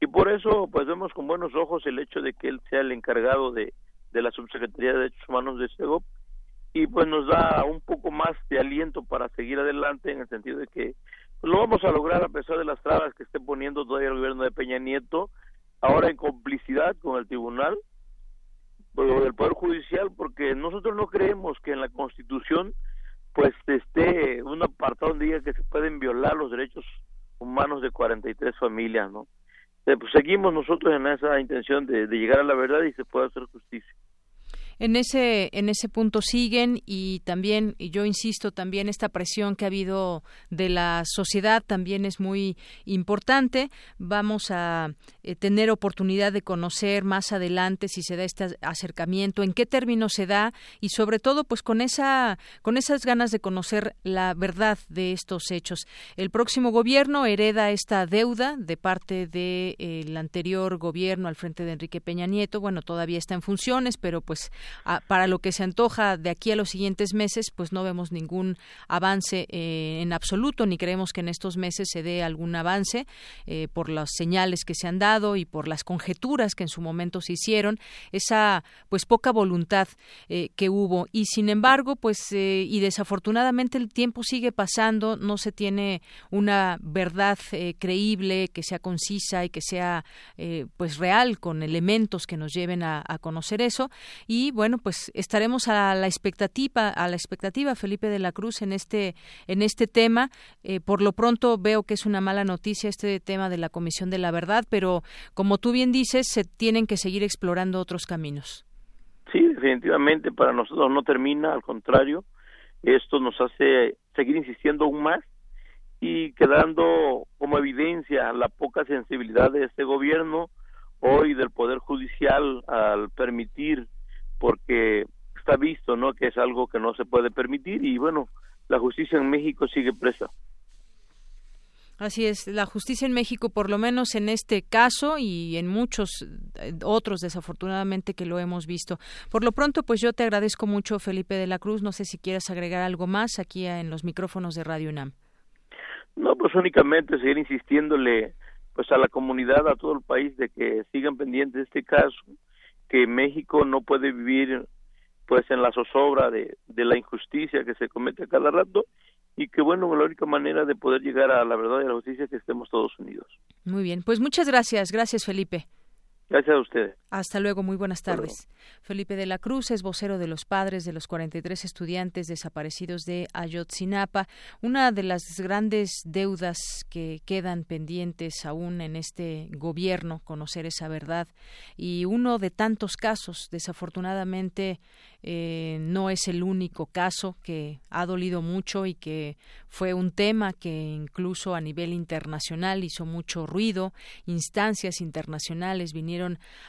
Y por eso pues vemos con buenos ojos el hecho de que él sea el encargado de, de la Subsecretaría de Derechos Humanos de SEGOP. Y pues nos da un poco más de aliento para seguir adelante en el sentido de que lo vamos a lograr a pesar de las trabas que esté poniendo todavía el gobierno de Peña Nieto, ahora en complicidad con el tribunal del Poder Judicial porque nosotros no creemos que en la Constitución pues esté un apartado donde diga que se pueden violar los derechos humanos de 43 familias, ¿no? Eh, pues seguimos nosotros en esa intención de llegar a la verdad y se pueda hacer justicia en ese en ese punto siguen y también y yo insisto también esta presión que ha habido de la sociedad también es muy importante. Vamos a eh, tener oportunidad de conocer más adelante si se da este acercamiento en qué términos se da y sobre todo pues con esa con esas ganas de conocer la verdad de estos hechos. El próximo gobierno hereda esta deuda de parte del de, anterior gobierno al frente de Enrique Peña Nieto. Bueno todavía está en funciones pero pues para lo que se antoja de aquí a los siguientes meses, pues no vemos ningún avance eh, en absoluto, ni creemos que en estos meses se dé algún avance eh, por las señales que se han dado y por las conjeturas que en su momento se hicieron, esa pues poca voluntad eh, que hubo. Y sin embargo, pues y desafortunadamente el tiempo sigue pasando, no se tiene una verdad creíble que sea concisa y que sea pues real con elementos que nos lleven a, a conocer eso y bueno, pues estaremos a la expectativa, a la expectativa, Felipe de la Cruz, en este, en este tema. Eh, por lo pronto veo que es una mala noticia este tema de la Comisión de la Verdad, pero como tú bien dices, se tienen que seguir explorando otros caminos. Sí, definitivamente para nosotros no termina, al contrario, esto nos hace seguir insistiendo aún más y quedando como evidencia la poca sensibilidad de este gobierno hoy del poder judicial al permitir porque está visto no que es algo que no se puede permitir y bueno la justicia en México sigue presa Así es, la justicia en México, por lo menos en este caso y en muchos eh, otros, desafortunadamente, que lo hemos visto. Por lo pronto, pues yo te agradezco mucho, Felipe de la Cruz. No sé si quieres agregar algo más aquí en los micrófonos de Radio UNAM. No, pues únicamente seguir insistiéndole pues a la comunidad, a todo el país, de que sigan pendientes de este caso, que México no puede vivir pues en la zozobra de, de la injusticia que se comete a cada rato y que bueno, la única manera de poder llegar a la verdad y a la justicia es que estemos todos unidos. Muy bien, pues muchas gracias, gracias Felipe. Gracias a ustedes. Hasta luego, muy buenas tardes. Felipe de la Cruz es vocero de los padres de los 43 estudiantes desaparecidos de Ayotzinapa, una de las grandes deudas que quedan pendientes aún en este gobierno, conocer esa verdad, y uno de tantos casos, desafortunadamente, eh, no es el único caso que ha dolido mucho y que fue un tema que incluso a nivel internacional hizo mucho ruido. Instancias internacionales vinieron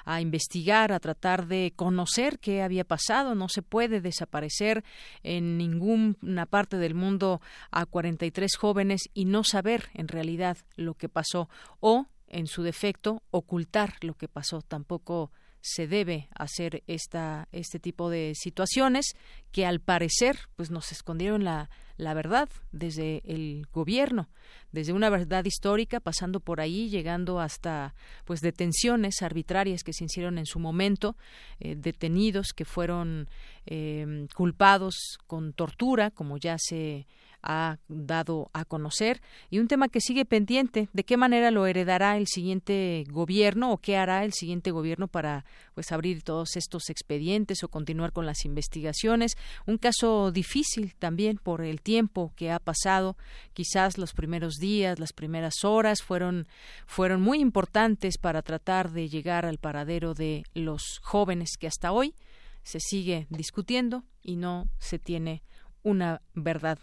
a investigar, a tratar de conocer qué había pasado. No se puede desaparecer en ninguna parte del mundo a 43 jóvenes y no saber en realidad lo que pasó o en su defecto ocultar lo que pasó tampoco se debe hacer esta, este tipo de situaciones que al parecer pues nos escondieron la, la verdad desde el gobierno, desde una verdad histórica, pasando por ahí, llegando hasta pues detenciones arbitrarias que se hicieron en su momento, eh, detenidos que fueron eh, culpados con tortura, como ya se ha dado a conocer. Y un tema que sigue pendiente de qué manera lo heredará el siguiente gobierno o qué hará el siguiente gobierno para pues abrir todos estos expedientes o continuar con las investigaciones un caso difícil también por el tiempo que ha pasado. Quizás los primeros días las primeras horas fueron fueron muy importantes para tratar de llegar al paradero de los jóvenes que hasta hoy se sigue discutiendo y no se tiene una verdad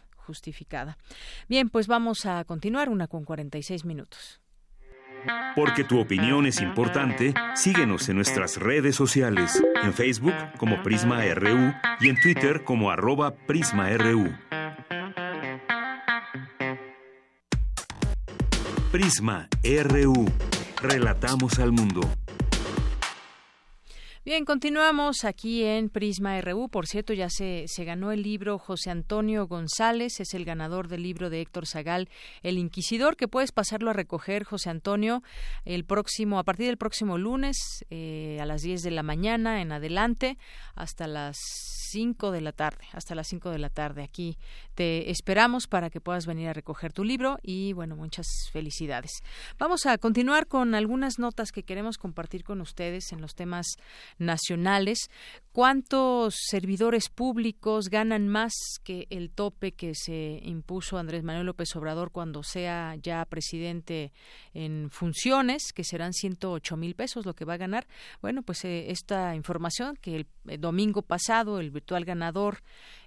Bien, pues vamos a continuar una con 46 minutos. Porque tu opinión es importante, síguenos en nuestras redes sociales, en Facebook como Prisma RU y en Twitter como arroba PrismaRU. Prisma RU. Relatamos al mundo. Bien, continuamos aquí en Prisma RU. Por cierto, ya se, se ganó el libro José Antonio González, es el ganador del libro de Héctor Zagal, El Inquisidor, que puedes pasarlo a recoger, José Antonio, el próximo, a partir del próximo lunes, eh, a las 10 de la mañana en adelante, hasta las 5 de la tarde, hasta las 5 de la tarde. Aquí te esperamos para que puedas venir a recoger tu libro y, bueno, muchas felicidades. Vamos a continuar con algunas notas que queremos compartir con ustedes en los temas nacionales. ¿Cuántos servidores públicos ganan más que el tope que se impuso Andrés Manuel López Obrador cuando sea ya presidente en funciones, que serán 108 mil pesos lo que va a ganar? Bueno, pues eh, esta información que el, el domingo pasado el virtual ganador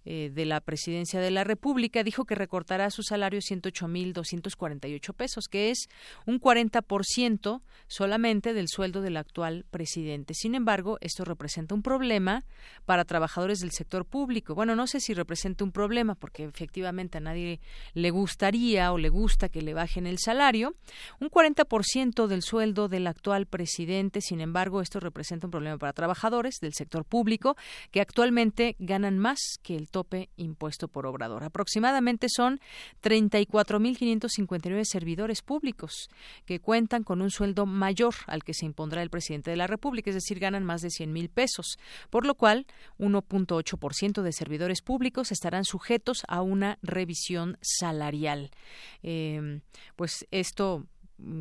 eh, de la presidencia de la República, dijo que recortará su salario 108.248 pesos, que es un 40% solamente del sueldo del actual presidente. Sin embargo, esto representa un problema para trabajadores del sector público. Bueno, no sé si representa un problema, porque efectivamente a nadie le gustaría o le gusta que le bajen el salario. Un 40% del sueldo del actual presidente, sin embargo, esto representa un problema para trabajadores del sector público que actualmente ganan más que el tope impuesto por Obrador. Aproximadamente son 34.559 servidores públicos que cuentan con un sueldo mayor al que se impondrá el presidente de la República, es decir, ganan más de 100 mil pesos, por lo cual 1.8% de servidores públicos estarán sujetos a una revisión salarial. Eh, pues esto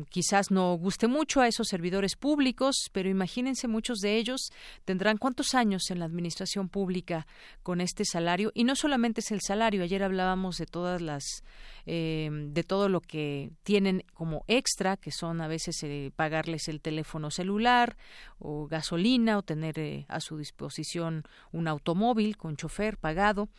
quizás no guste mucho a esos servidores públicos, pero imagínense muchos de ellos tendrán cuántos años en la administración pública con este salario y no solamente es el salario. Ayer hablábamos de todas las eh, de todo lo que tienen como extra, que son a veces eh, pagarles el teléfono celular o gasolina o tener eh, a su disposición un automóvil con chofer pagado.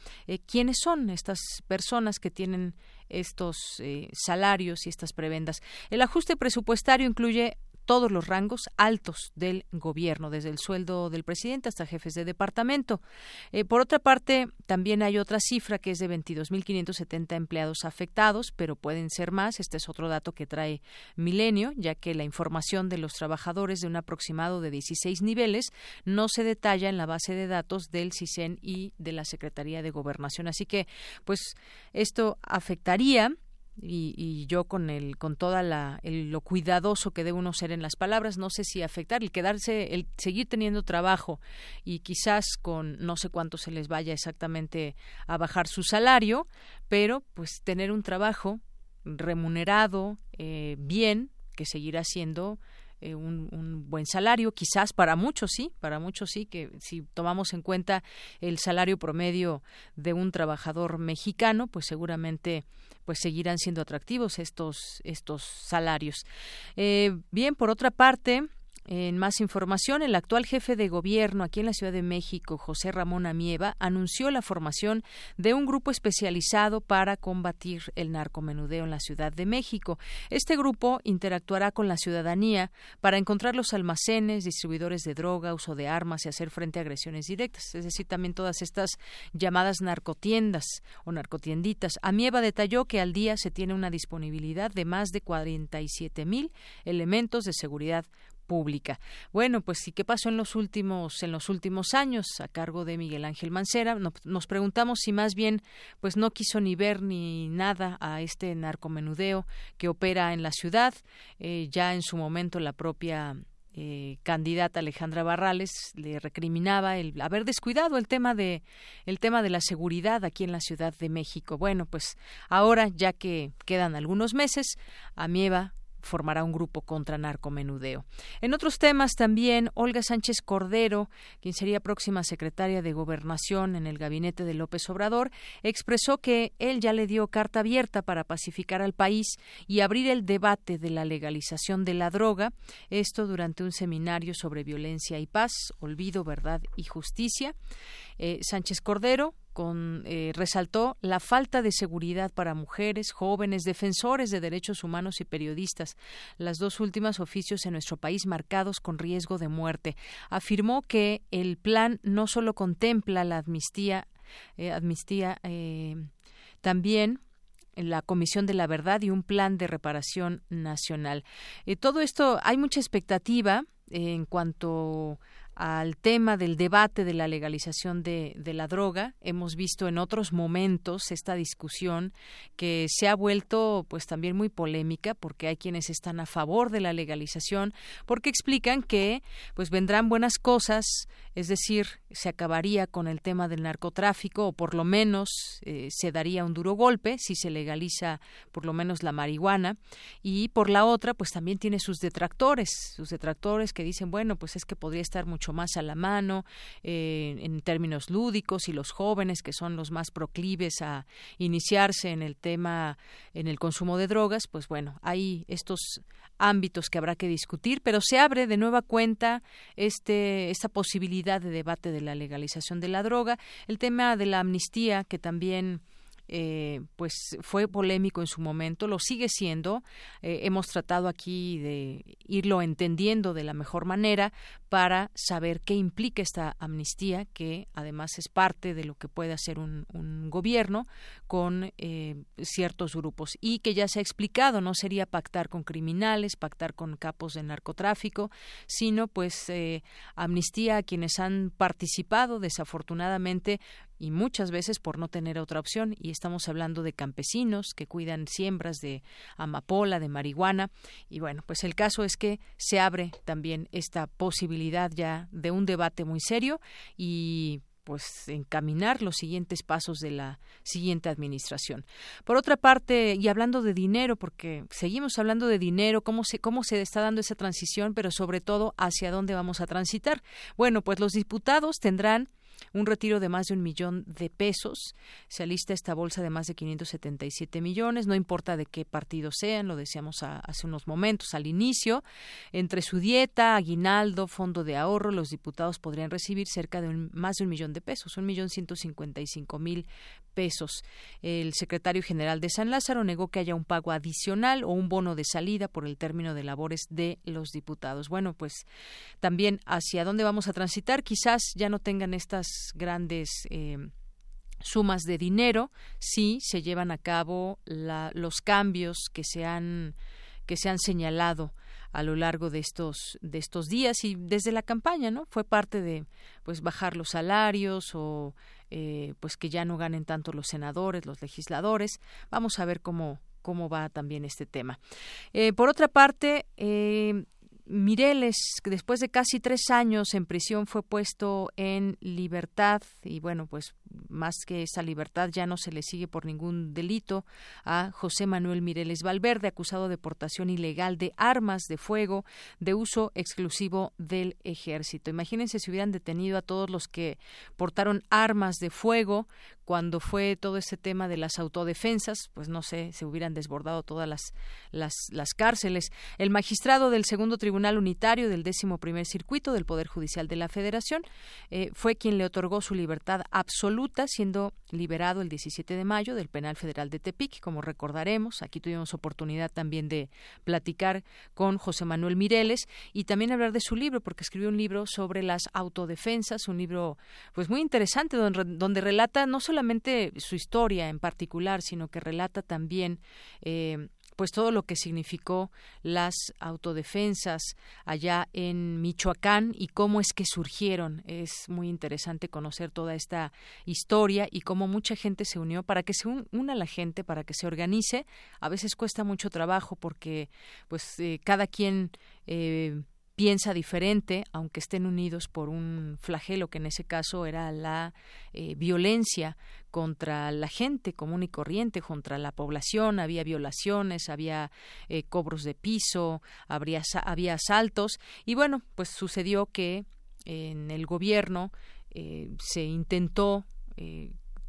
¿Quiénes son estas personas que tienen estos salarios y estas prebendas? El ajuste presupuestario incluye todos los rangos altos del gobierno, desde el sueldo del presidente hasta jefes de departamento. Eh, por otra parte, también hay otra cifra que es de 22.570 empleados afectados, pero pueden ser más. Este es otro dato que trae Milenio, ya que la información de los trabajadores de un aproximado de 16 niveles no se detalla en la base de datos del CISEN y de la Secretaría de Gobernación. Así que, pues, esto afectaría y, y, yo con el con toda la el, lo cuidadoso que debe uno ser en las palabras no sé si afectar el quedarse el seguir teniendo trabajo y quizás con no sé cuánto se les vaya exactamente a bajar su salario pero pues tener un trabajo remunerado eh, bien que seguirá siendo eh, un, buen salario, quizás para muchos sí, para muchos sí, que si tomamos en cuenta el salario promedio de un trabajador mexicano, pues seguramente pues seguirán siendo atractivos estos estos salarios. Eh, bien, por otra parte, en más información, el actual jefe de gobierno aquí en la Ciudad de México, José Ramón Amieva, anunció la formación de un grupo especializado para combatir el narcomenudeo en la Ciudad de México. Este grupo interactuará con la ciudadanía para encontrar los almacenes, distribuidores de droga, uso de armas y hacer frente a agresiones directas, es decir, también todas estas llamadas narcotiendas o narcotienditas. Amieva detalló que al día se tiene una disponibilidad de más de 47 mil elementos de seguridad pública. Bueno, pues sí, ¿qué pasó en los últimos en los últimos años a cargo de Miguel Ángel Mancera? Nos preguntamos si más bien pues no quiso ni ver ni nada a este narcomenudeo que opera en la ciudad. Eh, ya en su momento la propia eh, candidata Alejandra Barrales le recriminaba el haber descuidado el tema de el tema de la seguridad aquí en la Ciudad de México. Bueno, pues ahora ya que quedan algunos meses, Amieva formará un grupo contra narcomenudeo. En otros temas también, Olga Sánchez Cordero, quien sería próxima secretaria de Gobernación en el gabinete de López Obrador, expresó que él ya le dio carta abierta para pacificar al país y abrir el debate de la legalización de la droga, esto durante un seminario sobre violencia y paz, olvido, verdad y justicia. Eh, Sánchez Cordero con, eh, resaltó la falta de seguridad para mujeres, jóvenes, defensores de derechos humanos y periodistas, las dos últimas oficios en nuestro país marcados con riesgo de muerte. Afirmó que el plan no solo contempla la amnistía, eh, eh, también la Comisión de la Verdad y un plan de reparación nacional. todo esto, hay mucha expectativa en cuanto al tema del debate de la legalización de, de, la droga. Hemos visto en otros momentos esta discusión que se ha vuelto pues también muy polémica porque hay quienes están a favor de la legalización porque explican que pues vendrán buenas cosas, es decir, se acabaría con el tema del narcotráfico o por lo menos eh, se daría un duro golpe si se legaliza por lo menos la marihuana. Y por la otra pues también tiene sus detractores, sus detractores que dicen bueno pues es que podría estar mucho más a la mano eh, en términos lúdicos y los jóvenes que son los más proclives a iniciarse en el tema en el consumo de drogas pues bueno hay estos ámbitos que habrá que discutir pero se abre de nueva cuenta este esta posibilidad de debate de la legalización de la droga el tema de la amnistía que también eh, pues fue polémico en su momento, lo sigue siendo. Eh, hemos tratado aquí de irlo entendiendo de la mejor manera para saber qué implica esta amnistía, que además es parte de lo que puede hacer un, gobierno con eh, ciertos grupos y que ya se ha explicado, no sería pactar con criminales, pactar con capos de narcotráfico, sino pues amnistía a quienes han participado desafortunadamente y muchas veces por no tener otra opción. Y estamos hablando de campesinos que cuidan siembras de amapola, de marihuana. Y bueno, pues el caso es que se abre también esta posibilidad ya de un debate muy serio y pues encaminar los siguientes pasos de la siguiente administración. Por otra parte, y hablando de dinero, porque seguimos hablando de dinero, cómo se, cómo se está dando esa transición, pero sobre todo hacia dónde vamos a transitar. Bueno, pues los diputados tendrán un retiro de más de un millón de pesos. Se alista esta bolsa de más de 577 millones, no importa de qué partido sean, lo decíamos hace unos momentos al inicio. Entre su dieta, aguinaldo, fondo de ahorro, los diputados podrían recibir cerca de más de un millón de pesos, un millón ciento cincuenta y cinco mil pesos. El secretario general de San Lázaro negó que haya un pago adicional o un bono de salida por el término de labores de los diputados. Bueno, pues también hacia dónde vamos a transitar, quizás ya no tengan estas grandes eh, sumas de dinero si se llevan a cabo los cambios que se han que se han señalado a lo largo de estos de estos días y desde la campaña no fue parte de pues bajar los salarios o eh, pues que ya no ganen tanto los senadores los legisladores. Vamos a ver cómo cómo va también este tema. Eh, por otra parte Mireles, después de casi tres años en prisión, fue puesto en libertad y bueno, pues más que esa libertad ya no se le sigue por ningún delito a José Manuel Mireles Valverde, acusado de portación ilegal de armas de fuego de uso exclusivo del ejército. Imagínense si hubieran detenido a todos los que portaron armas de fuego cuando fue todo ese tema de las autodefensas, pues no sé, se hubieran desbordado todas las, las, las cárceles. El magistrado del segundo tribunal unitario del décimo primer circuito del Poder Judicial de la Federación eh, fue quien le otorgó su libertad absoluta, siendo liberado el 17 de mayo del Penal Federal de Tepic, como recordaremos. Aquí tuvimos oportunidad también de platicar con José Manuel Mireles y también hablar de su libro, porque escribió un libro sobre las autodefensas, un libro pues muy interesante donde, donde relata no solamente su historia en particular, sino que relata también eh, pues todo lo que significó las autodefensas allá en Michoacán y cómo es que surgieron. Es muy interesante conocer toda esta historia y cómo mucha gente se unió para que se una la gente, para que se organice. A veces cuesta mucho trabajo porque pues eh, cada quien eh, piensa diferente, aunque estén unidos por un flagelo que en ese caso era la eh, violencia contra la gente común y corriente, contra la población, había violaciones, había eh, cobros de piso, habría, había asaltos y bueno, pues sucedió que en el gobierno eh, se intentó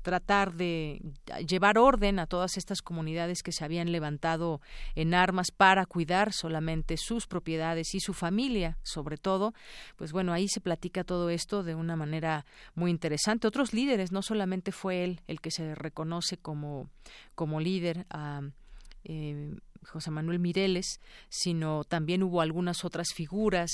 tratar de llevar orden a todas estas comunidades que se habían levantado en armas para cuidar solamente sus propiedades y su familia, sobre todo, pues bueno, ahí se platica todo esto de una manera muy interesante. Otros líderes, no solamente fue él el que se reconoce como, como líder a eh, José Manuel Mireles, sino también hubo algunas otras figuras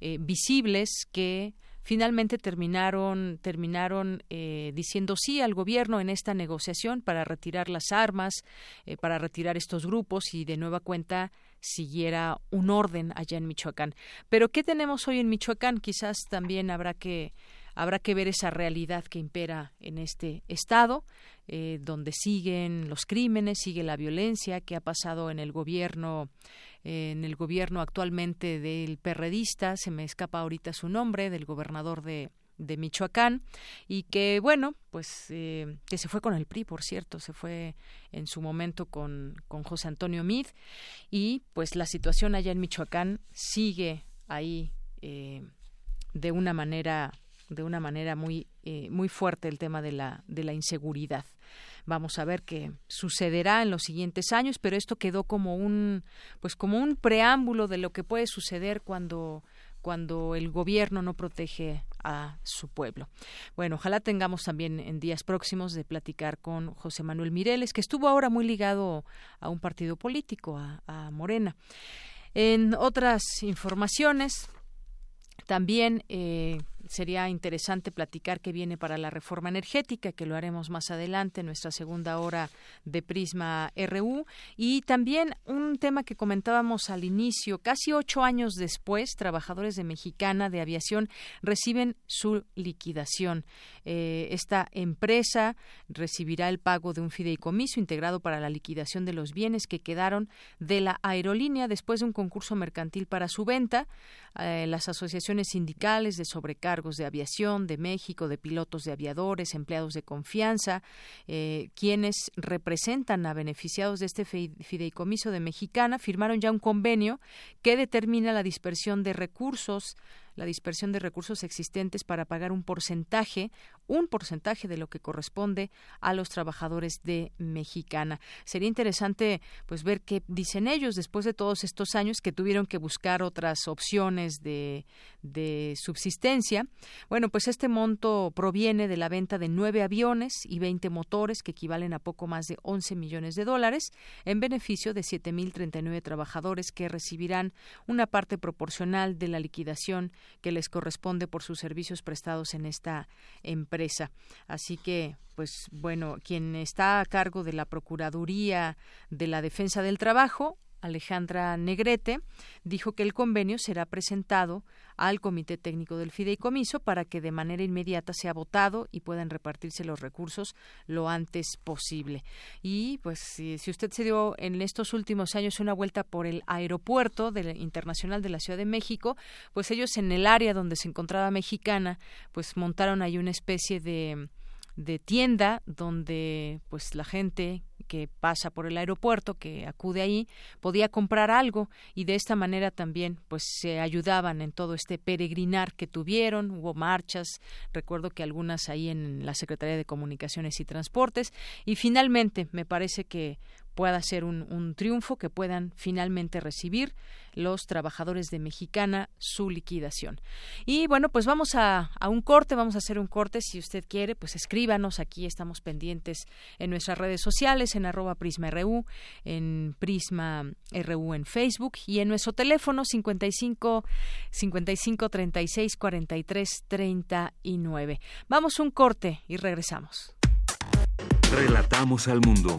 eh, visibles que finalmente terminaron terminaron eh, diciendo sí al gobierno en esta negociación para retirar las armas, eh, para retirar estos grupos y de nueva cuenta siguiera un orden allá en Michoacán. Pero ¿qué tenemos hoy en Michoacán? Quizás también habrá que habrá que ver esa realidad que impera en este estado, eh, donde siguen los crímenes, sigue la violencia que ha pasado en el gobierno en el gobierno actualmente del perredista, se me escapa ahorita su nombre, del gobernador de, de Michoacán y que bueno pues eh, que se fue con el PRI por cierto se fue en su momento con, con José Antonio Mid y pues la situación allá en Michoacán sigue ahí eh, de una manera de una manera muy eh, muy fuerte el tema de la de la inseguridad Vamos a ver qué sucederá en los siguientes años, pero esto quedó como un pues como un preámbulo de lo que puede suceder cuando cuando el gobierno no protege a su pueblo. Bueno, ojalá tengamos también en días próximos de platicar con José Manuel Mireles, que estuvo ahora muy ligado a un partido político, a, Morena. En otras informaciones, también eh, sería interesante platicar qué viene para la reforma energética, que lo haremos más adelante en nuestra segunda hora de Prisma RU. Y también un tema que comentábamos al inicio, casi ocho años después, trabajadores de Mexicana de Aviación reciben su liquidación. Eh, esta empresa recibirá el pago de un fideicomiso integrado para la liquidación de los bienes que quedaron de la aerolínea después de un concurso mercantil para su venta. Eh, las asociaciones sindicales de sobrecarga cargos de aviación de México, de pilotos de aviadores, empleados de confianza, eh, quienes representan a beneficiados de este fideicomiso de Mexicana, firmaron ya un convenio que determina la dispersión de recursos la dispersión de recursos existentes para pagar un porcentaje, un porcentaje de lo que corresponde a los trabajadores de Mexicana. Sería interesante pues ver qué dicen ellos después de todos estos años que tuvieron que buscar otras opciones de, de subsistencia. Bueno, pues este monto proviene de la venta de nueve aviones y 20 motores que equivalen a poco más de 11 millones de dólares en beneficio de 7.039 trabajadores que recibirán una parte proporcional de la liquidación que les corresponde por sus servicios prestados en esta empresa. Así que, pues bueno, quien está a cargo de la Procuraduría de la Defensa del Trabajo, Alejandra Negrete, dijo que el convenio será presentado al Comité Técnico del Fideicomiso para que de manera inmediata sea votado y puedan repartirse los recursos lo antes posible. Y pues si, usted se dio en estos últimos años una vuelta por el aeropuerto internacional de la Ciudad de México, pues ellos en el área donde se encontraba Mexicana, pues montaron ahí una especie de de tienda donde pues la gente que pasa por el aeropuerto, que acude ahí, podía comprar algo y de esta manera también pues se ayudaban en todo este peregrinar que tuvieron, hubo marchas, recuerdo que algunas ahí en la Secretaría de Comunicaciones y Transportes. Y finalmente me parece que pueda ser un, triunfo, que puedan finalmente recibir los trabajadores de Mexicana su liquidación. Y bueno, pues vamos a, a, un corte, vamos a hacer un corte. Si usted quiere, pues escríbanos. Aquí estamos pendientes en nuestras redes sociales, en arroba PrismaRU, en Prisma RU en Facebook y en nuestro teléfono 55 55 36 43 39. Vamos un corte y regresamos. Relatamos al mundo.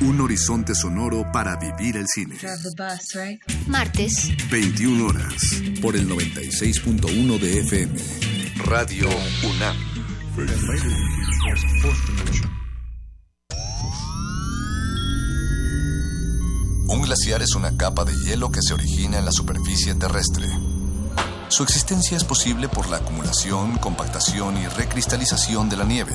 un horizonte sonoro para vivir el cine. Martes. 21 horas. Por el 96.1 de FM. Radio UNAM. Un glaciar es una capa de hielo que se origina en la superficie terrestre. Su existencia es posible por la acumulación, compactación y recristalización de la nieve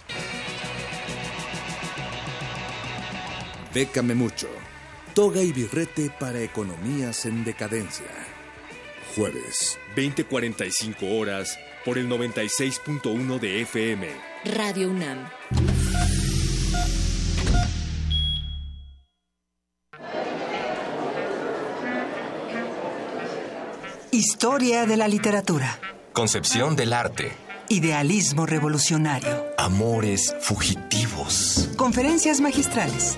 Bécame mucho. Toga y birrete para economías en decadencia. Jueves, 20:45 horas por el 96.1 de FM. Radio UNAM. Historia de la literatura. Concepción del arte. Idealismo revolucionario. Amores fugitivos. Conferencias magistrales.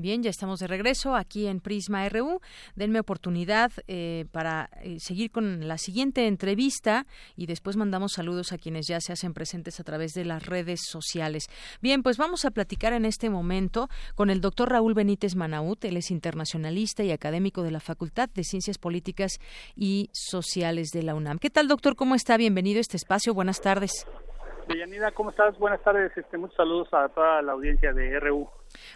Bien, ya estamos de regreso aquí en Prisma RU. Denme oportunidad eh, para eh, seguir con la siguiente entrevista y después mandamos saludos a quienes ya se hacen presentes a través de las redes sociales. Bien, pues vamos a platicar en este momento con el doctor Raúl Benítez Manaut. Él es internacionalista y académico de la Facultad de Ciencias Políticas y Sociales de la UNAM. ¿Qué tal, doctor? ¿Cómo está? Bienvenido a este espacio. Buenas tardes. Deyanira, ¿cómo estás? Buenas tardes. Este, muchos saludos a toda la audiencia de RU.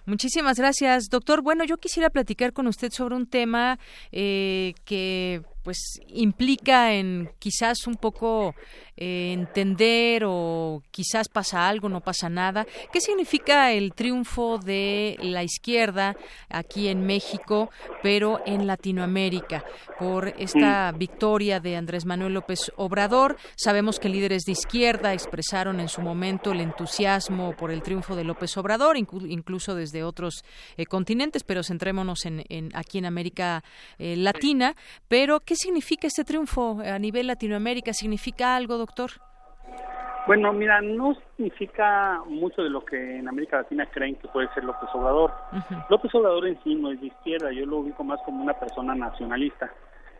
Muchísimas gracias, doctor. Bueno, yo quisiera platicar con usted sobre un tema eh, que pues implica en quizás un poco eh, entender o quizás pasa algo, no pasa nada. ¿Qué significa el triunfo de la izquierda aquí en México, pero en Latinoamérica, por esta victoria de Andrés Manuel López Obrador? Sabemos que líderes de izquierda expresaron en su momento el entusiasmo por el triunfo de López Obrador, incluso desde otros eh, continentes, pero centrémonos en, aquí en América eh, Latina. Pero, ¿qué significa este triunfo a nivel Latinoamérica? ¿Significa algo, doctor? Bueno, mira, no significa mucho de lo que en América Latina creen que puede ser López Obrador. López Obrador en sí no es de izquierda, yo lo ubico más como una persona nacionalista.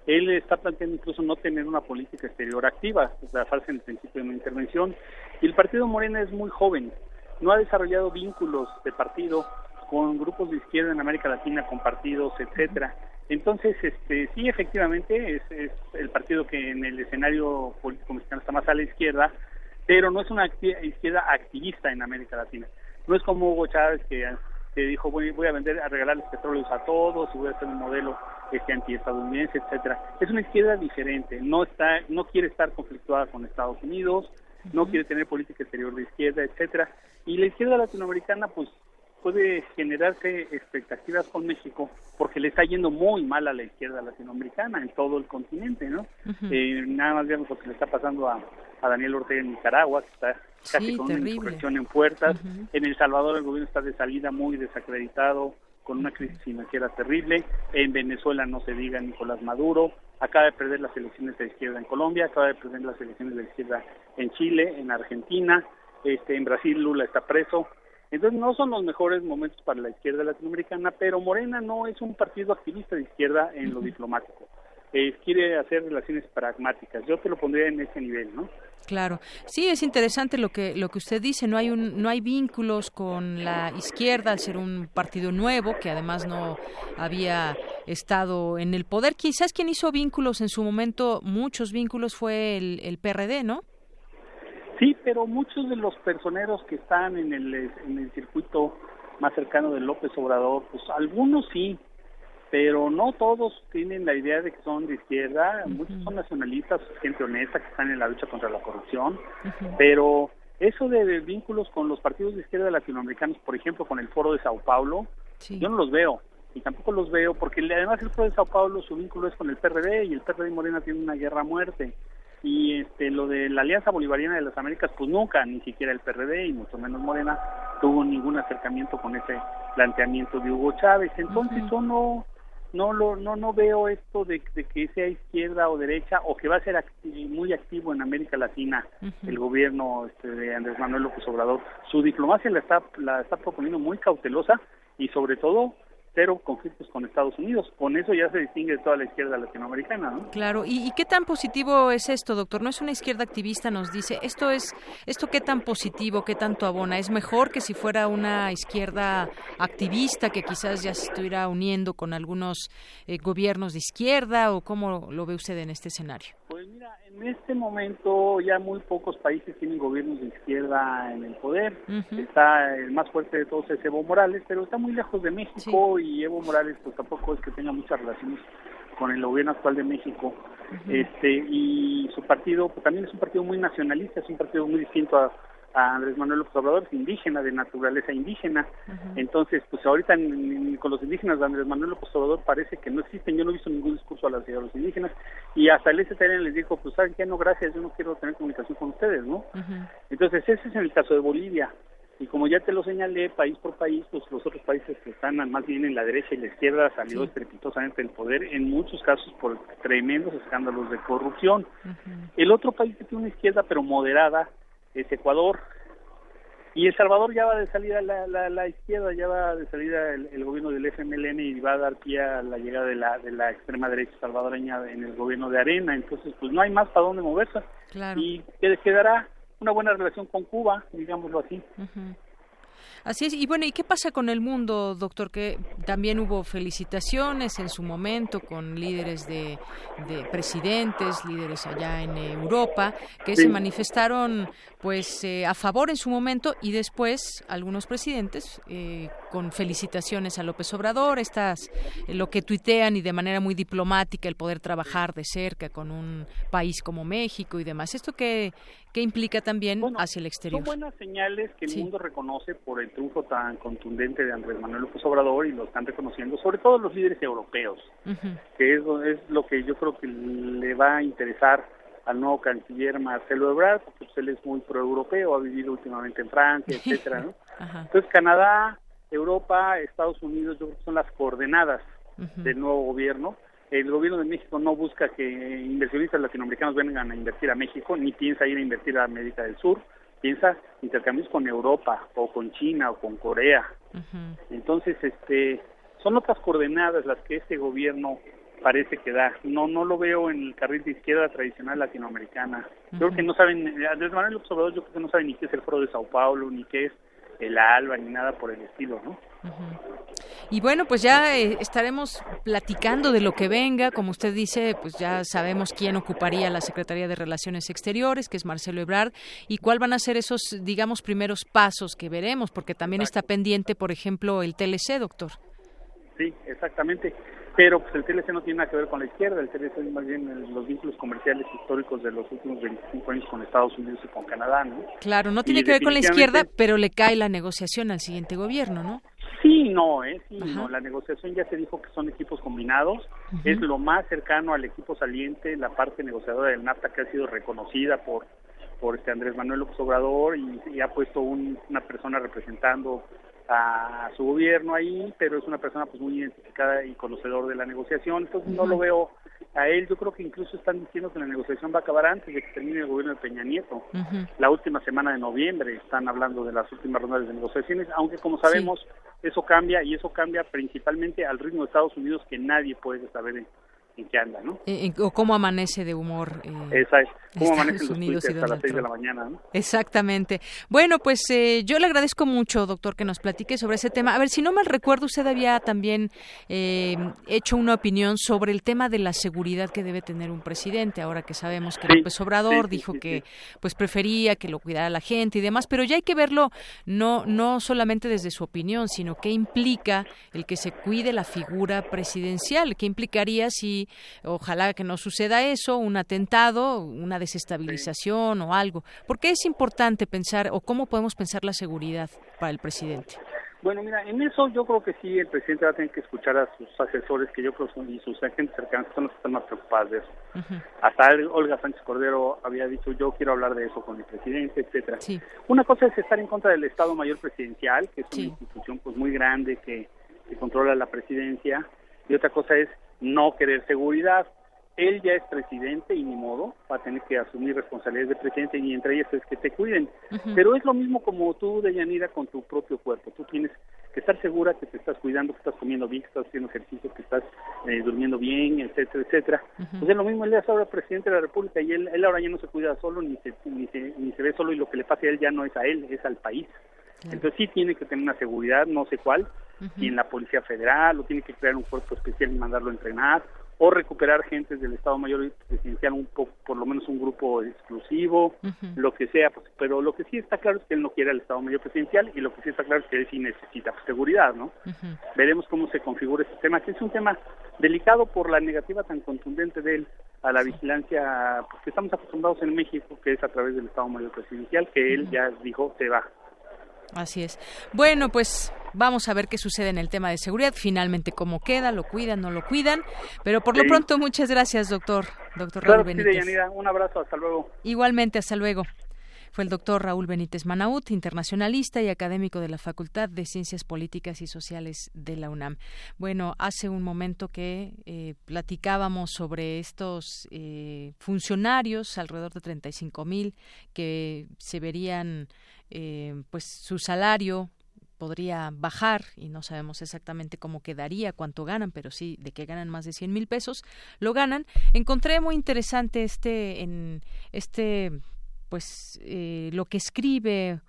Él está planteando incluso no tener una política exterior activa, basarse en el principio de una intervención. Y el partido Morena es muy joven, no ha desarrollado vínculos de partido con grupos de izquierda en América Latina, con partidos, etcétera. Entonces, este, sí, efectivamente, es, el partido que en el escenario político mexicano está más a la izquierda, pero no es una izquierda activista en América Latina. No es como Hugo Chávez que, dijo voy, voy a vender, a regalarles petróleos a todos y voy a hacer un modelo este antiestadounidense, etcétera. Es una izquierda diferente, no está, no quiere estar conflictuada con Estados Unidos, no quiere tener política exterior de izquierda, etcétera. Y la izquierda latinoamericana, pues puede generarse expectativas con México porque le está yendo muy mal a la izquierda latinoamericana en todo el continente, ¿no? eh, nada más vemos lo que le está pasando a, a Daniel Ortega en Nicaragua, que está casi con una insurrección en puertas. En El Salvador el gobierno está de salida muy desacreditado, con una crisis financiera terrible. En Venezuela no se diga Nicolás Maduro. Acaba de perder las elecciones de izquierda en Colombia, acaba de perder las elecciones de izquierda en Chile, en Argentina. Este, en Brasil Lula está preso. Entonces no son los mejores momentos para la izquierda latinoamericana, pero Morena no es un partido activista de izquierda en lo diplomático. Eh, quiere hacer relaciones pragmáticas. Yo te lo pondría en ese nivel, ¿no? Claro, sí es interesante lo que lo que usted dice. No hay un no hay vínculos con la izquierda al ser un partido nuevo que además no había estado en el poder. Quizás quien hizo vínculos en su momento, muchos vínculos fue el, el PRD, ¿no? Sí, pero muchos de los personeros que están en el, en el circuito más cercano de López Obrador, pues algunos sí, pero no todos tienen la idea de que son de izquierda, muchos son nacionalistas, gente honesta que están en la lucha contra la corrupción, pero eso de vínculos con los partidos de izquierda latinoamericanos, por ejemplo, con el Foro de Sao Paulo, yo no los veo y tampoco los veo porque además el Foro de Sao Paulo su vínculo es con el PRD y el PRD y Morena tienen una guerra a muerte y este lo de la Alianza Bolivariana de las Américas, pues nunca, ni siquiera el PRD y mucho menos Morena, tuvo ningún acercamiento con ese planteamiento de Hugo Chávez. Entonces yo no, no lo no no veo esto de, de que sea izquierda o derecha o que va a ser acti- muy activo en América Latina el gobierno este, de Andrés Manuel López Obrador. Su diplomacia la está la está proponiendo muy cautelosa y sobre todo cero conflictos con Estados Unidos con eso ya se distingue de toda la izquierda latinoamericana ¿no? Claro, ¿Y, y qué tan positivo es esto, doctor? No es una izquierda activista, nos dice. Esto es, esto qué tan positivo, qué tanto abona. Es mejor que si fuera una izquierda activista que quizás ya se estuviera uniendo con algunos eh, gobiernos de izquierda o cómo lo ve usted en este escenario. Pues mira, en este momento ya muy pocos países tienen gobiernos de izquierda en el poder. Está el más fuerte de todos es Evo Morales, pero está muy lejos de México y Evo Morales pues tampoco es que tenga muchas relaciones con el gobierno actual de México. Este y su partido pues, también es un partido muy nacionalista, es un partido muy distinto a, a Andrés Manuel López Obrador, es indígena, de naturaleza indígena. Entonces, pues ahorita en- en- con los indígenas de Andrés Manuel López Obrador parece que no existen, yo no he visto ningún discurso a los, a los indígenas y hasta el STN les dijo, pues saben que no, gracias, yo no quiero tener comunicación con ustedes, ¿no? Entonces, ese es el caso de Bolivia. Y como ya te lo señalé, país por país, pues los otros países que están más bien en la derecha y la izquierda salió estrepitosamente del poder, en muchos casos por tremendos escándalos de corrupción. El otro país que tiene una izquierda pero moderada es Ecuador. Y El Salvador ya va de salida la, la, la izquierda, ya va de salida el, el gobierno del FMLN y va a dar pie a la llegada de la, de la extrema derecha salvadoreña en el gobierno de Arena. Entonces, pues no hay más para dónde moverse. Claro. Y que- quedará una buena relación con Cuba, digámoslo así. Ujú. Así es. Y bueno, ¿y qué pasa con el mundo, doctor? Que también hubo felicitaciones en su momento con líderes de, de presidentes, líderes allá en Europa, que Sí. se manifestaron pues eh, a favor en su momento y después algunos presidentes eh, con felicitaciones a López Obrador, estas eh, lo que tuitean y de manera muy diplomática el poder trabajar de cerca con un país como México y demás. ¿Esto qué, qué implica también hacia el exterior? Son buenas señales que el Sí. mundo reconoce por el triunfo tan contundente de Andrés Manuel López Obrador y lo están reconociendo, sobre todo los líderes europeos, que es, lo- es lo que yo creo que le va a interesar al nuevo canciller Marcelo Ebrard, porque pues, él es muy pro-europeo, ha vivido últimamente en Francia, etcétera, ¿no? Entonces Canadá, Europa, Estados Unidos, yo creo que son las coordenadas del nuevo gobierno. El gobierno de México no busca que inversionistas latinoamericanos vengan a invertir a México, ni piensa ir a invertir a América del Sur, piensa intercambios con Europa o con China o con Corea. Entonces, este, son otras coordenadas las que este gobierno parece que da. No, no lo veo en el carril de izquierda tradicional latinoamericana. Yo creo que no saben, eh, Andrés Manuel López Obrador yo creo que no saben ni qué es el Foro de Sao Paulo, ni qué es el ALBA, ni nada por el estilo, ¿no? Y bueno, pues ya eh, estaremos platicando de lo que venga. Como usted dice, pues ya sabemos quién ocuparía la Secretaría de Relaciones Exteriores, que es Marcelo Ebrard, y cuál van a ser esos, digamos, primeros pasos que veremos, porque también está pendiente, por ejemplo, el TLC, doctor. Sí, exactamente. Pero pues el TLC no tiene nada que ver con la izquierda, el TLC es más bien el- los vínculos comerciales históricos de los últimos 25 años con Estados Unidos y con Canadá, ¿no? Claro, no tiene Y que ver con la izquierda, pero le cae la negociación al siguiente gobierno, ¿no? Sí, no, ¿eh? Sí, no. La negociación ya se dijo que son equipos combinados. Es lo más cercano al equipo saliente, la parte negociadora del NAFTA que ha sido reconocida por por este Andrés Manuel López Obrador y, y ha puesto un- una persona representando a su gobierno ahí, pero es una persona pues muy identificada y conocedor de la negociación, entonces no lo veo a él, yo creo que incluso están diciendo que la negociación va a acabar antes de que termine el gobierno de Peña Nieto. La última semana de noviembre están hablando de las últimas rondas de negociaciones, aunque como sabemos eso cambia y eso cambia principalmente al ritmo de Estados Unidos que nadie puede saber en, qué anda, ¿no? Eh, eh, o cómo amanece de humor. eh, Esa es, cómo Estados amanecen los Unidos hasta las Donald 6 de la mañana, ¿no? Exactamente. Bueno, pues eh, yo le agradezco mucho, doctor, que nos platique sobre ese tema. A ver, si no mal recuerdo, usted había también eh, hecho una opinión sobre el tema de la seguridad que debe tener un presidente. Ahora que sabemos que Sí, López Obrador sí, sí, dijo que pues prefería que lo cuidara la gente y demás, pero ya hay que verlo no no solamente desde su opinión, sino qué implica el que se cuide la figura presidencial, qué implicaría si ojalá que no suceda eso, un atentado, una desestabilización o algo. ¿Por qué es importante pensar o cómo podemos pensar la seguridad para el presidente? Bueno, mira, en eso yo creo que sí, el presidente va a tener que escuchar a sus asesores, que yo creo son, y sus agentes cercanos, que son los que están más preocupados de eso. Hasta Olga Sánchez Cordero había dicho, yo quiero hablar de eso con el presidente, etcétera. Una cosa es estar en contra del Estado Mayor Presidencial, que es una institución pues muy grande que, que controla la presidencia, y otra cosa es no querer seguridad él ya es presidente y ni modo, va a tener que asumir responsabilidades de presidente y entre ellas es que te cuiden. Pero es lo mismo como tú, Deyanira, con tu propio cuerpo. Tú tienes que estar segura que te estás cuidando, que estás comiendo bien, que estás haciendo ejercicio, que estás eh, durmiendo bien, etcétera, etcétera. Pues es lo mismo, él es ahora presidente de la República y él, él ahora ya no se cuida solo ni se, ni se, ni se ve solo y lo que le pasa a él ya no es a él, es al país. Entonces sí tiene que tener una seguridad, no sé cuál, y en la Policía Federal, o tiene que crear un cuerpo especial y mandarlo a entrenar, o recuperar gentes del Estado Mayor Presidencial, un poco, por lo menos un grupo exclusivo, lo que sea, pues, pero lo que sí está claro es que él no quiere el Estado Mayor Presidencial y lo que sí está claro es que él sí necesita pues, seguridad, ¿no? Veremos cómo se configura este tema, que es un tema delicado por la negativa tan contundente de él a la vigilancia pues, que estamos acostumbrados en México, que es a través del Estado Mayor Presidencial, que él ya dijo se va. Así es. Bueno, pues vamos a ver qué sucede en el tema de seguridad. Finalmente, cómo queda, lo cuidan, no lo cuidan. Pero por lo pronto, muchas gracias, doctor. Doctor Raúl Benítez. Un abrazo, hasta luego. Igualmente, hasta luego. Fue el doctor Raúl Benítez Manaut, internacionalista y académico de la Facultad de Ciencias Políticas y Sociales de la UNAM. Bueno, hace un momento que eh, platicábamos sobre estos eh, funcionarios, alrededor de 35 mil, que se verían eh, pues su salario podría bajar y no sabemos exactamente cómo quedaría, cuánto ganan, pero sí de que ganan más de 100 mil pesos, lo ganan. Encontré muy interesante este, en este, pues eh, lo que escribe